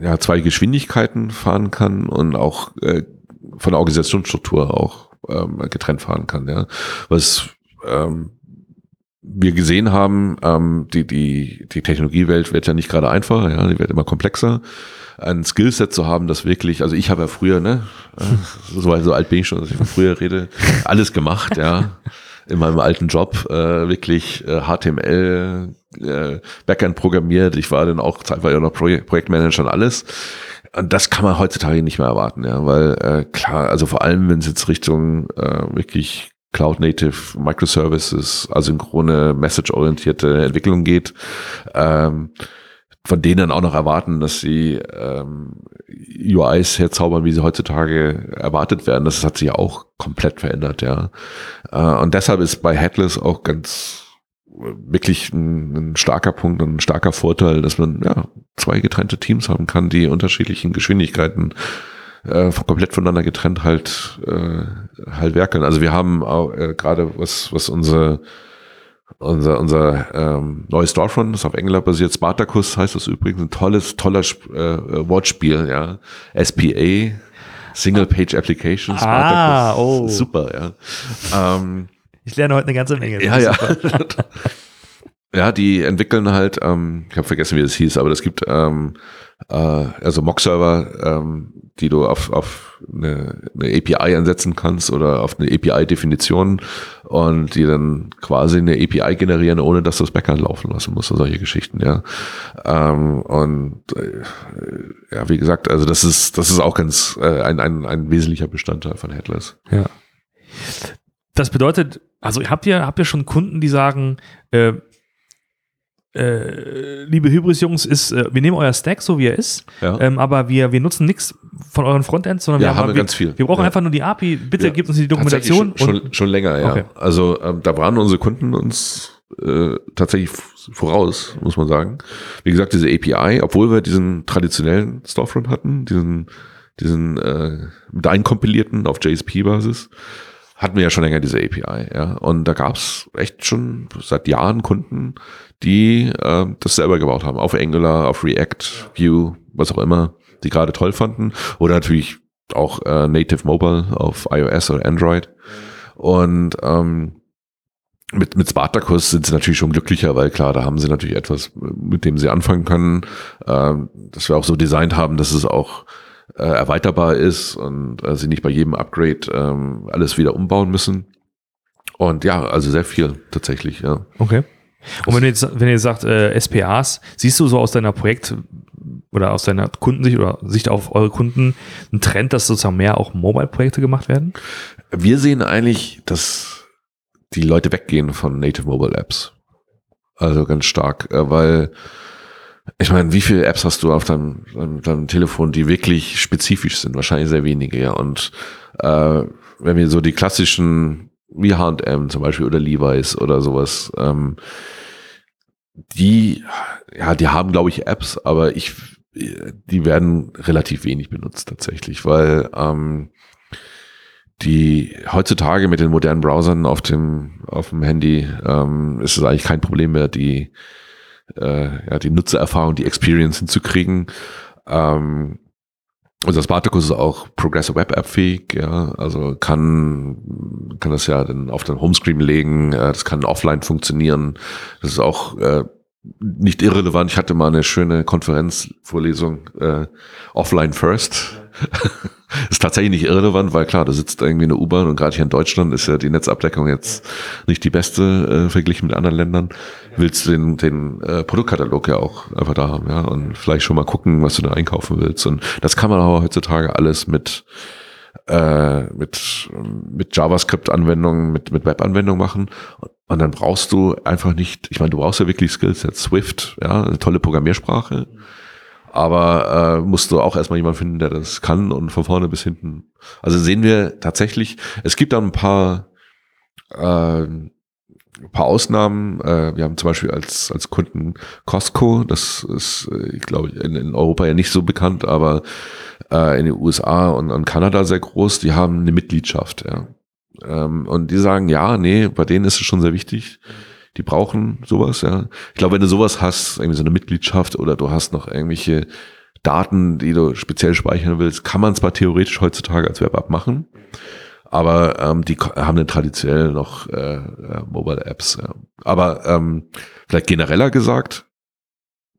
B: ja, zwei Geschwindigkeiten fahren kann und auch äh, von der Organisationsstruktur auch ähm, getrennt fahren kann, ja. Was ähm, wir gesehen haben, ähm, die, die, die Technologiewelt wird ja nicht gerade einfacher, ja, die wird immer komplexer. Ein Skillset zu haben, das wirklich, also ich habe ja früher, ne, äh, so, so alt bin ich schon, dass ich von früher rede, alles gemacht, ja. In meinem alten Job äh, wirklich äh, HTML, äh, Backend programmiert. Ich war dann auch zeitweise noch Projekt Projektmanager und alles. Und das kann man heutzutage nicht mehr erwarten, ja, weil äh, klar, also vor allem, wenn es jetzt Richtung äh, wirklich Cloud-Native Microservices, asynchrone, message-orientierte Entwicklung geht, ähm, von denen auch noch erwarten, dass sie ähm, UIs herzaubern, wie sie heutzutage erwartet werden. Das hat sich ja auch komplett verändert, ja. Äh, und deshalb ist bei Headless auch ganz wirklich ein, ein, starker Punkt, ein starker Vorteil, dass man ja zwei getrennte Teams haben kann, die unterschiedlichen Geschwindigkeiten äh, komplett voneinander getrennt halt äh, halt werkeln. Also wir haben auch äh, gerade was was unsere unser unser ähm, neues Storefront ist auf Angular basiert. Spartacus heißt das übrigens ein tolles toller äh, Wortspiel, ja. SPA Single Page Application.
A: Spartacus, ah, oh.
B: super, ja. Ähm,
A: ich lerne heute eine ganze Menge.
B: Ja, ja. ja, die entwickeln halt, ähm, ich habe vergessen, wie das hieß, aber es gibt ähm, äh, also Mock-Server, ähm, die du auf, auf eine, eine API ansetzen kannst oder auf eine API-Definition und die dann quasi eine API generieren, ohne dass du das Backend laufen lassen musst, solche Geschichten, ja. Ähm, und äh, ja, wie gesagt, also das ist, das ist auch ganz äh, ein, ein, ein wesentlicher Bestandteil von Headless.
A: Ja. Das bedeutet, also habt ihr, habt ihr schon Kunden, die sagen, äh, äh, liebe Hybris-Jungs, ist, äh, wir nehmen euer Stack so wie er ist, ja. ähm, aber wir, wir nutzen nichts von euren Frontends, sondern
B: ja,
A: wir
B: haben, wir ganz viel.
A: Wir brauchen ja. einfach nur die API. Bitte gebt uns die Dokumentation.
B: Schon, schon, schon, länger, ja. Okay. Also ähm, da waren unsere Kunden uns äh, tatsächlich voraus, muss man sagen. Wie gesagt, diese API, obwohl wir diesen traditionellen Storefront hatten, diesen, diesen äh, mit einkompilierten auf JSP-Basis, hatten wir ja schon länger diese API, ja. Und da gab's echt schon seit Jahren Kunden, die äh, das selber gebaut haben, auf Angular, auf React, Vue, was auch immer, die gerade toll fanden. Oder natürlich auch äh, Native Mobile auf iOS oder Android. Und ähm, mit, mit Spartacus sind sie natürlich schon glücklicher, weil klar, da haben sie natürlich etwas, mit dem sie anfangen können, ähm, dass wir auch so designt haben, dass es auch äh, erweiterbar ist und äh, sie nicht bei jedem Upgrade ähm, alles wieder umbauen müssen. Und ja, also sehr viel tatsächlich, ja.
A: Okay. Und wenn ihr jetzt, wenn ihr sagt äh, SPAs, siehst du so aus deiner Projekt- oder aus deiner Kundensicht oder Sicht auf eure Kunden einen Trend, dass sozusagen mehr auch Mobile-Projekte gemacht werden?
B: Wir sehen eigentlich, dass die Leute weggehen von Native Mobile Apps. Also ganz stark, äh, weil ich meine, wie viele Apps hast du auf deinem, deinem, Telefon, die wirklich spezifisch sind? Wahrscheinlich sehr wenige, ja. Und äh, wenn wir so die klassischen wie H&M zum Beispiel oder Levi's oder sowas, ähm, die, ja, die haben, glaube ich, Apps, aber ich, die werden relativ wenig benutzt tatsächlich, weil ähm, die heutzutage mit den modernen Browsern auf dem auf dem Handy ähm, ist es eigentlich kein Problem mehr, die äh, ja, die Nutzererfahrung, die Experience hinzukriegen. Ähm, also das Spartacus ist auch Progressive Web App fähig, ja, also kann, kann das ja dann auf den Homescreen legen, äh, das kann offline funktionieren, das ist auch äh, nicht irrelevant. Ich hatte mal eine schöne Konferenzvorlesung äh, offline first. Ist tatsächlich nicht irrelevant, weil klar, da sitzt irgendwie eine U-Bahn und gerade hier in Deutschland ist ja die Netzabdeckung jetzt nicht die beste äh, verglichen mit anderen Ländern. Willst du den, den äh, Produktkatalog ja auch einfach da haben, ja, und vielleicht schon mal gucken, was du da einkaufen willst. Und das kann man aber heutzutage alles mit äh, mit, mit JavaScript-Anwendungen, mit, mit Web-Anwendungen machen. Und dann brauchst du einfach nicht, ich meine, du brauchst ja wirklich Skillset. Swift, ja, eine tolle Programmiersprache. Aber äh, musst du auch erstmal jemanden finden, der das kann und von vorne bis hinten. Also sehen wir tatsächlich, es gibt da ein paar, äh, ein paar Ausnahmen. Äh, wir haben zum Beispiel als, als Kunden Costco, das ist, äh, ich glaube, in, in Europa ja nicht so bekannt, aber äh, in den USA und, und Kanada sehr groß, die haben eine Mitgliedschaft, ja. Ähm, und die sagen, ja, nee, bei denen ist es schon sehr wichtig. Die brauchen sowas, ja. Ich glaube, wenn du sowas hast, irgendwie so eine Mitgliedschaft oder du hast noch irgendwelche Daten, die du speziell speichern willst, kann man zwar theoretisch heutzutage als Web-App machen, aber ähm, die haben dann traditionell noch äh, äh, Mobile Apps. Ja. Aber ähm, vielleicht genereller gesagt,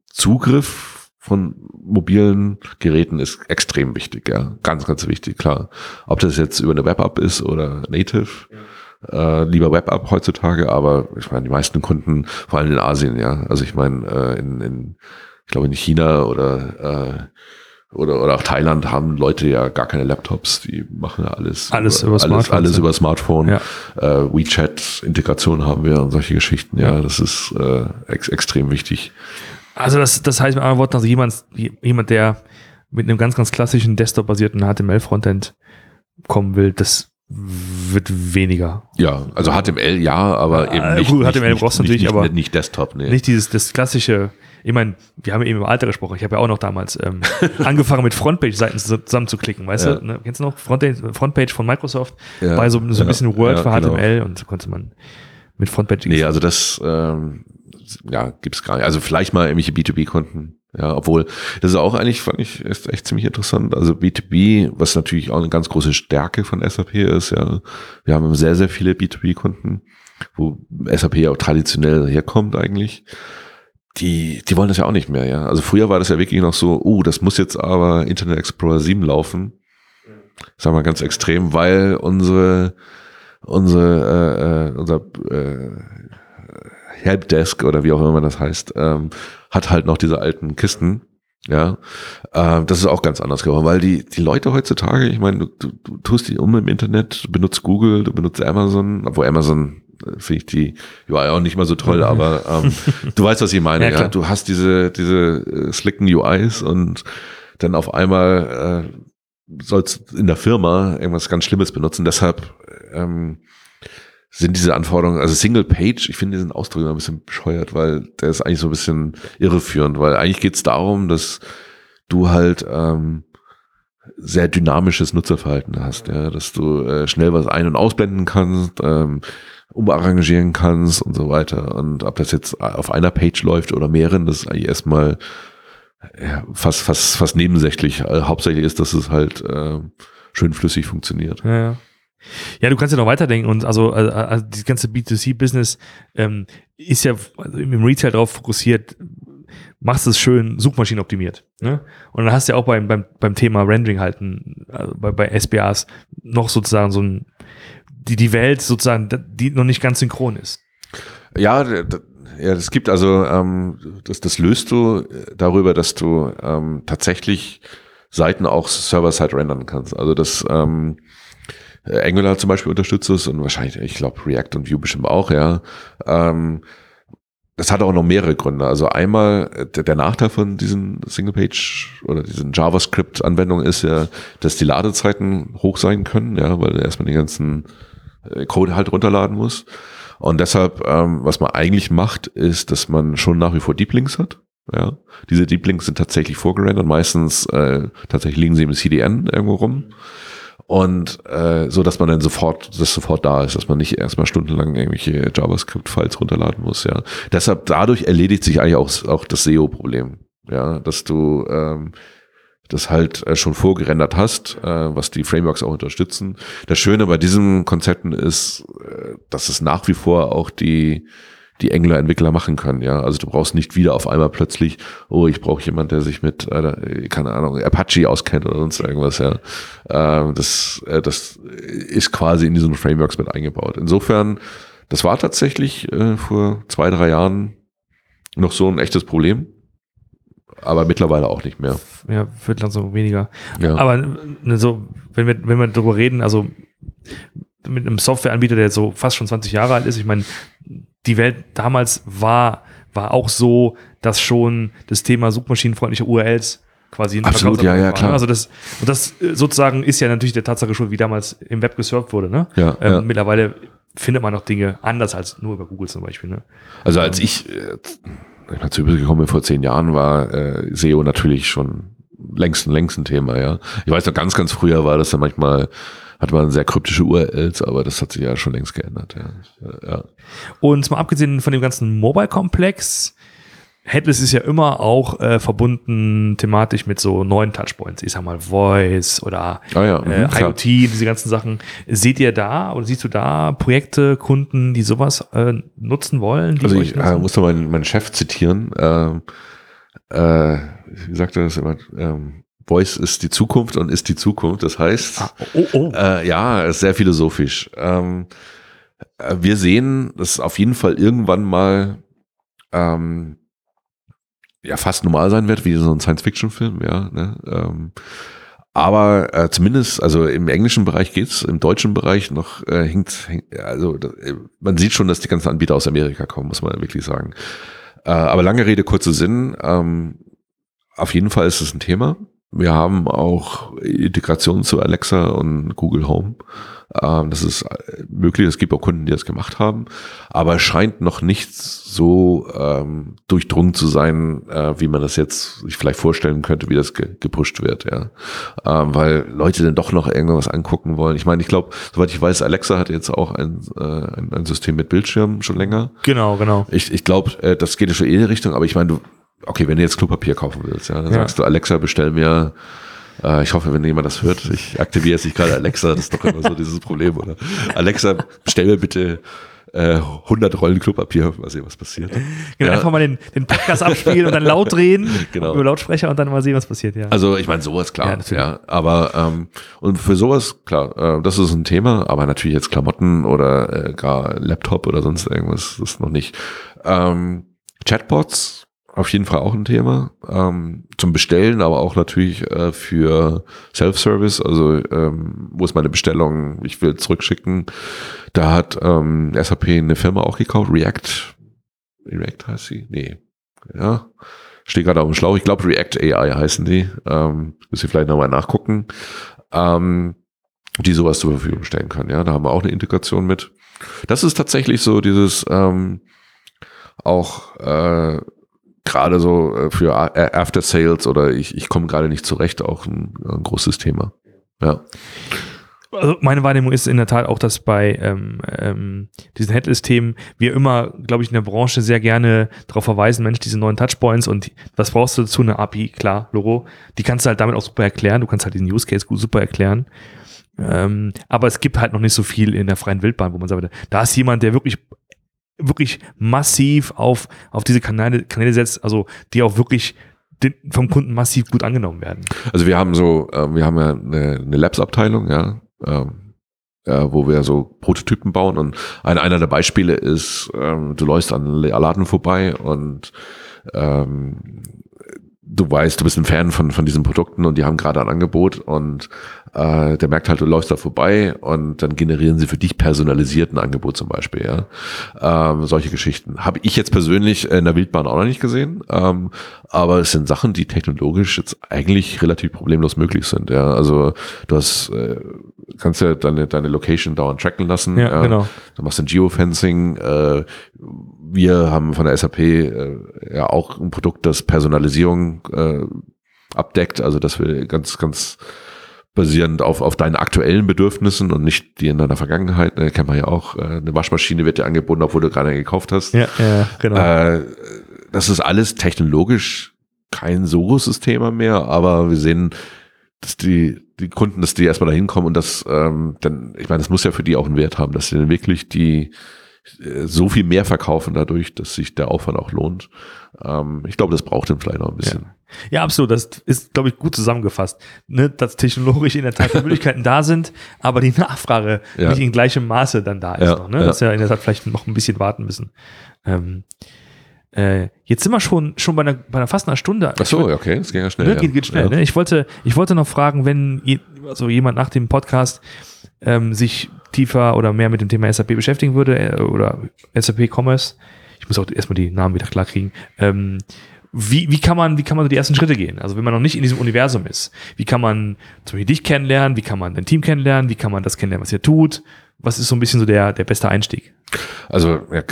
B: Zugriff von mobilen Geräten ist extrem wichtig, ja. Ganz, ganz wichtig, klar. Ob das jetzt über eine Web-App ist oder Native, ja. Äh, lieber Web-App heutzutage, aber ich meine, die meisten Kunden, vor allem in Asien, ja. Also ich meine, äh, in, in, ich glaube in China oder äh, oder, oder auch Thailand haben Leute ja gar keine Laptops, die machen ja alles,
A: alles über,
B: über
A: Smartphone.
B: Alles, alles über Smartphone.
A: Ja.
B: Äh, WeChat-Integration haben wir und solche Geschichten. Ja, das ist äh, ex extrem wichtig.
A: Also das, das heißt mit anderen Worten, also jemand, jemand, der mit einem ganz, ganz klassischen Desktop-basierten HTML-Frontend kommen will, das wird weniger.
B: Ja, also HTML ja, aber
A: Äh,
B: eben nicht,
A: gut,
B: nicht,
A: HTML
B: nicht,
A: brauchst du natürlich,
B: nicht,
A: aber
B: nicht Desktop, nee.
A: Nicht dieses das klassische, ich meine, wir haben eben im Alter gesprochen, ich habe ja auch noch damals ähm, angefangen mit Frontpage-Seiten zusammenzuklicken, weißt
B: Ja.
A: du? Ne? Kennst du noch? Frontpage, Frontpage von Microsoft
B: Ja,
A: bei so, so ein
B: ja,
A: bisschen Word
B: ja,
A: für
B: genau.
A: HTML und so konnte man mit Frontpage
B: Nee, also das ähm, ja, gibt's gar nicht. Also vielleicht mal irgendwelche B2B-Kunden. Ja, obwohl, das ist auch eigentlich, fand ich, ist echt ziemlich interessant. Also B2B, was natürlich auch eine ganz große Stärke von SAP ist, ja. Wir haben sehr, sehr viele B2B-Kunden, wo SAP auch traditionell herkommt eigentlich. Die, die wollen das ja auch nicht mehr, ja. Also früher war das ja wirklich noch so, oh, das muss jetzt aber Internet Explorer 7 laufen. Sagen wir ganz extrem, weil unsere, unsere, äh, äh, unser äh, Helpdesk oder wie auch immer das heißt, ähm, hat halt noch diese alten Kisten. Ja, ähm, das ist auch ganz anders geworden, weil die, die Leute heutzutage, ich meine, du, du, du tust die um im Internet, du benutzt Google, du benutzt Amazon, obwohl Amazon äh, finde ich die UI auch nicht mal so toll, aber ähm, du weißt, was ich meine.
A: Ja,
B: Ja. Du hast diese, diese äh, slicken UIs und dann auf einmal äh, sollst in der Firma irgendwas ganz Schlimmes benutzen. Deshalb ähm, sind diese Anforderungen, also Single Page, ich finde diesen Ausdruck immer ein bisschen bescheuert, weil der ist eigentlich so ein bisschen irreführend, weil eigentlich geht es darum, dass du halt ähm, sehr dynamisches Nutzerverhalten hast, ja, dass du äh, schnell was ein- und ausblenden kannst, ähm, umarrangieren kannst und so weiter. Und ob das jetzt auf einer Page läuft oder mehreren, das ist eigentlich erstmal ja, fast, fast, fast nebensächlich. Äh, Hauptsächlich ist, dass es halt äh, schön flüssig funktioniert.
A: Ja, ja. Ja, du kannst ja noch weiterdenken und also, also, also das ganze B2C-Business ähm, ist ja also im Retail darauf fokussiert, machst es schön suchmaschinenoptimiert. Ne? Und dann hast du ja auch beim, beim, beim Thema Rendering halten, also bei, bei SBAs noch sozusagen so ein, die, die Welt sozusagen, die noch nicht ganz synchron ist.
B: Ja, ja, das gibt also, ähm, das, das löst du äh, darüber, dass du ähm, tatsächlich Seiten auch Server-Side rendern kannst. Also das ähm, äh, Angular zum Beispiel unterstützt es und wahrscheinlich, ich glaube, React und Vue bestimmt auch, ja. Ähm, das hat auch noch mehrere Gründe. Also einmal, äh, der, der Nachteil von diesen Single-Page oder diesen JavaScript-Anwendungen ist ja, dass die Ladezeiten hoch sein können, ja, weil du erstmal den ganzen äh, Code halt runterladen muss. Und deshalb, ähm, was man eigentlich macht, ist, dass man schon nach wie vor Deep Links hat. Ja, diese Deep Links sind tatsächlich vorgerendert. Meistens äh, tatsächlich liegen sie im CDN irgendwo rum. Und äh, so, dass man dann sofort, das sofort da ist, dass man nicht erstmal stundenlang irgendwelche JavaScript-Files runterladen muss. Ja, deshalb dadurch erledigt sich eigentlich auch, auch das SEO-Problem. Ja, dass du ähm, das halt äh, schon vorgerendert hast, äh, was die Frameworks auch unterstützen. Das Schöne bei diesen Konzepten ist, äh, dass es nach wie vor auch die die Angular-Entwickler machen können, ja. Also du brauchst nicht wieder auf einmal plötzlich, oh, ich brauche jemand, der sich mit, äh, keine Ahnung, Apache auskennt oder sonst irgendwas, ja. Äh, das, äh, das ist quasi in diesen Frameworks mit eingebaut. Insofern, das war tatsächlich äh, vor zwei, drei Jahren noch so ein echtes Problem. Aber mittlerweile auch nicht mehr.
A: Ja, wird langsam weniger. Ja. Aber ne, so, wenn wir, wenn wir darüber reden, also mit einem Softwareanbieter, der so fast schon 20 Jahre alt ist, ich meine, die Welt damals war, war auch so, dass schon das Thema suchmaschinenfreundliche URLs quasi
B: in Absolut, ja, ja, klar.
A: Also das, und das äh, sozusagen ist ja natürlich der Tatsache schon, wie damals im Web gesurft wurde. Ne?
B: Ja, ähm,
A: ja. Mittlerweile findet man noch Dinge anders als nur über Google zum Beispiel. Ne?
B: Also als ähm, ich, äh, ich zu übrigens gekommen bin vor zehn Jahren, war äh, SEO natürlich schon längst ein längst ein Thema, ja. Ich weiß noch ganz, ganz früher war das dann manchmal hat man sehr kryptische URLs, aber das hat sich ja schon längst geändert. Ja. ja.
A: Und mal abgesehen von dem ganzen Mobile-Komplex, Headless ist ja immer auch äh, verbunden thematisch mit so neuen Touchpoints. Ich sag mal Voice oder
B: ah ja,
A: äh, mhm, IoT, diese ganzen Sachen. Seht ihr da oder siehst du da Projekte, Kunden, die sowas äh, nutzen wollen?
B: also ich äh, muss da meinen, meinen Chef zitieren. Ähm, äh, wie sagt er das immer? Ähm, Voice ist die Zukunft und ist die Zukunft. Das heißt, ah, oh, oh. Äh, ja, ist sehr philosophisch. Ähm, äh, wir sehen, dass auf jeden Fall irgendwann mal ähm, ja fast normal sein wird, wie so ein Science-Fiction-Film, ja. Ne? Ähm, aber äh, zumindest, also im englischen Bereich geht's, im deutschen Bereich noch äh, hinkt, hinkt also äh, man sieht schon, dass die ganzen Anbieter aus Amerika kommen, muss man wirklich sagen. Äh, aber lange Rede, kurzer Sinn. Ähm, auf jeden Fall ist es ein Thema. Wir haben auch Integration zu Alexa und Google Home. Ähm, das ist möglich. Es gibt auch Kunden, die das gemacht haben. Aber es scheint noch nicht so ähm, durchdrungen zu sein, äh, wie man das jetzt sich vielleicht vorstellen könnte, wie das ge gepusht wird. Ja, ähm, weil Leute dann doch noch irgendwas angucken wollen. Ich meine, ich glaube, soweit ich weiß, Alexa hat jetzt auch ein, äh, ein, ein, System mit Bildschirm schon länger.
A: Genau, genau.
B: Ich, ich glaube, äh, das geht ja schon in die Richtung. Aber ich meine, du okay, wenn du jetzt Klopapier kaufen willst, ja, dann ja. sagst du, Alexa, bestell mir, äh, ich hoffe, wenn jemand das hört, ich aktiviere jetzt nicht gerade Alexa, das ist doch immer so dieses Problem, oder? Alexa, bestell mir bitte äh, 100 Rollen Klopapier, mal sehen, was passiert.
A: Genau, ja. einfach mal den, den Podcast abspielen und dann laut drehen genau. über Lautsprecher und dann mal sehen, was passiert, ja.
B: Also ich meine, sowas klar, ja, ja aber ähm, und für sowas, klar, äh, das ist ein Thema, aber natürlich jetzt Klamotten oder äh, gar Laptop oder sonst irgendwas, das ist noch nicht. Ähm, Chatbots auf jeden Fall auch ein Thema. Ähm, zum Bestellen, aber auch natürlich äh, für Self-Service. Also ähm, wo ist meine Bestellung? Ich will zurückschicken. Da hat ähm, SAP eine Firma auch gekauft, React. React heißt sie? Nee. Ja. Steht gerade auf dem Schlauch. Ich glaube React AI heißen die. Ähm, müsst ihr vielleicht nochmal nachgucken. Ähm, die sowas zur Verfügung stellen können. Ja, da haben wir auch eine Integration mit. Das ist tatsächlich so dieses ähm, auch äh, gerade so äh, für After Sales oder ich, ich komme gerade nicht zurecht, auch ein, ein großes Thema. Ja.
A: Also meine Wahrnehmung ist in der Tat auch, dass bei ähm, ähm, diesen Headless-Themen wir immer, glaube ich, in der Branche sehr gerne darauf verweisen, Mensch, diese neuen Touchpoints und was brauchst du dazu? Eine API, klar, Logo. Die kannst du halt damit auch super erklären. Du kannst halt diesen Use Case gut super erklären. Ähm, aber es gibt halt noch nicht so viel in der freien Wildbahn, wo man sagt, da ist jemand, der wirklich wirklich massiv auf, auf diese Kanäle, Kanäle setzt, also die auch wirklich den, vom Kunden massiv gut angenommen werden.
B: Also wir haben so, äh, wir haben ja eine, eine Labs-Abteilung, ja, ähm, äh, wo wir so Prototypen bauen und ein, einer der Beispiele ist, ähm, du läufst an Laden vorbei und ähm, du weißt, du bist ein Fan von, von diesen Produkten und die haben gerade ein Angebot und äh, der merkt halt, du läufst da vorbei und dann generieren sie für dich personalisiert ein Angebot zum Beispiel, ja. Ähm, solche Geschichten. Habe ich jetzt persönlich in der Wildbahn auch noch nicht gesehen, ähm, aber es sind Sachen, die technologisch jetzt eigentlich relativ problemlos möglich sind, ja. Also du hast, äh, kannst ja deine, deine Location dauernd tracken lassen.
A: Ja, äh, genau.
B: Du machst ein Geofencing, äh, wir haben von der SAP äh, ja auch ein Produkt, das Personalisierung äh, abdeckt, also dass wir ganz, ganz basierend auf, auf deinen aktuellen Bedürfnissen und nicht die in deiner Vergangenheit. Ne, kennt man ja auch, äh, eine Waschmaschine wird dir angeboten, obwohl du gerade gekauft hast.
A: Ja, ja genau.
B: Äh, das ist alles technologisch kein so großes Thema mehr, aber wir sehen, dass die, die Kunden, dass die erstmal da hinkommen und das, ähm, dann, ich meine, das muss ja für die auch einen Wert haben, dass sie dann wirklich die so viel mehr verkaufen dadurch, dass sich der Aufwand auch lohnt. Ähm, ich glaube, das braucht dann vielleicht noch ein bisschen.
A: Ja. Ja, absolut. Das ist, glaube ich, gut zusammengefasst. Ne, dass technologisch in der Tat die Möglichkeiten da sind, aber die Nachfrage ja. nicht in gleichem Maße dann da ist. Ja, noch, ne? Dass wir in der Tat vielleicht noch ein bisschen warten müssen. Ähm, äh, jetzt sind wir schon, schon bei, einer, bei einer fast einer Stunde.
B: Ach so, okay, das ging ja schnell.
A: Ne, geht, geht schnell. Ne? Ich, wollte, ich wollte noch fragen, wenn je, also jemand nach dem Podcast ähm, sich tiefer oder mehr mit dem Thema SAP beschäftigen würde äh, oder SAP Commerce, ich muss auch erstmal die Namen wieder klar kriegen, ähm, wie, wie kann man, wie kann man so die ersten Schritte gehen? Also wenn man noch nicht in diesem Universum ist, wie kann man zum Beispiel dich kennenlernen, wie kann man dein Team kennenlernen, wie kann man das kennenlernen, was ihr tut? Was ist so ein bisschen so der, der beste Einstieg?
B: Also ja,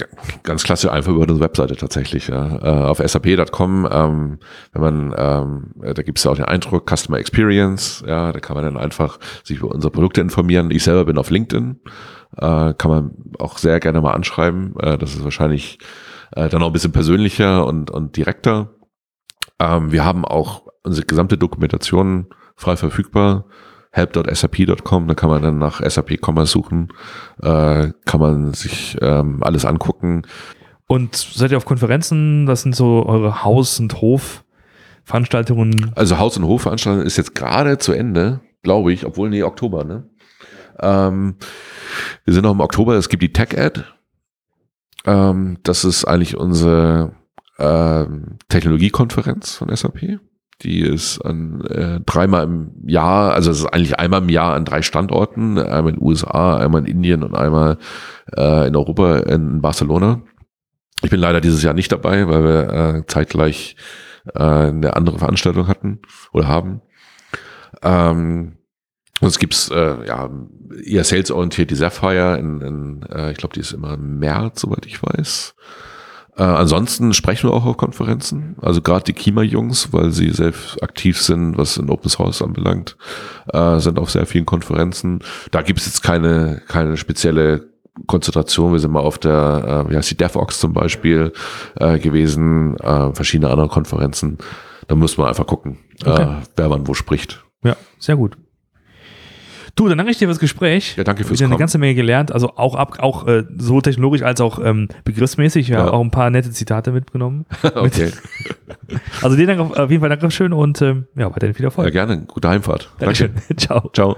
B: ganz klasse einfach über unsere Webseite tatsächlich. Ja. Äh, auf sap.com, ähm, wenn man, ähm, da gibt es ja auch den Eindruck, Customer Experience, ja, da kann man dann einfach sich über unsere Produkte informieren. Ich selber bin auf LinkedIn, äh, kann man auch sehr gerne mal anschreiben. Äh, das ist wahrscheinlich äh, dann auch ein bisschen persönlicher und, und direkter. Ähm, wir haben auch unsere gesamte Dokumentation frei verfügbar help.sap.com, da kann man dann nach SAP Commerce suchen, äh, kann man sich ähm, alles angucken.
A: Und seid ihr auf Konferenzen? Das sind so eure Haus- und Hofveranstaltungen?
B: Also Haus- und Hofveranstaltung ist jetzt gerade zu Ende, glaube ich, obwohl, nee, Oktober, ne? Ähm, wir sind noch im Oktober, es gibt die Tech-Ad. Ähm, das ist eigentlich unsere ähm, Technologiekonferenz von SAP. Die ist an äh, dreimal im Jahr, also es ist eigentlich einmal im Jahr an drei Standorten, einmal in den USA, einmal in Indien und einmal äh, in Europa in Barcelona. Ich bin leider dieses Jahr nicht dabei, weil wir äh, zeitgleich äh, eine andere Veranstaltung hatten oder haben. Ähm, Sonst gibt's äh, ja eher salesorientiert die Sapphire in, in äh, ich glaube, die ist immer im März, soweit ich weiß. Äh, ansonsten sprechen wir auch auf Konferenzen, also gerade die Kima-Jungs, weil sie selbst aktiv sind, was in Open Source anbelangt, äh, sind auf sehr vielen Konferenzen. Da gibt es jetzt keine, keine spezielle Konzentration. Wir sind mal auf der, äh, wie heißt die DevOps zum Beispiel äh, gewesen, äh, verschiedene andere Konferenzen. Da muss man einfach gucken, okay. äh, wer wann wo spricht.
A: Ja, sehr gut. Du, dann danke ich dir für das Gespräch.
B: Ja, danke fürs
A: Ich habe eine ganze Menge gelernt, also auch ab, auch äh, so technologisch als auch ähm, begriffsmäßig. Ich habe auch ein paar nette Zitate mitgenommen.
B: okay.
A: also dir Dank auf, auf jeden Fall Dankeschön und ähm, ja, weiterhin viel Erfolg.
B: Ja, gerne. Gute Heimfahrt.
A: Dankeschön. Danke. Ciao.
B: Ciao.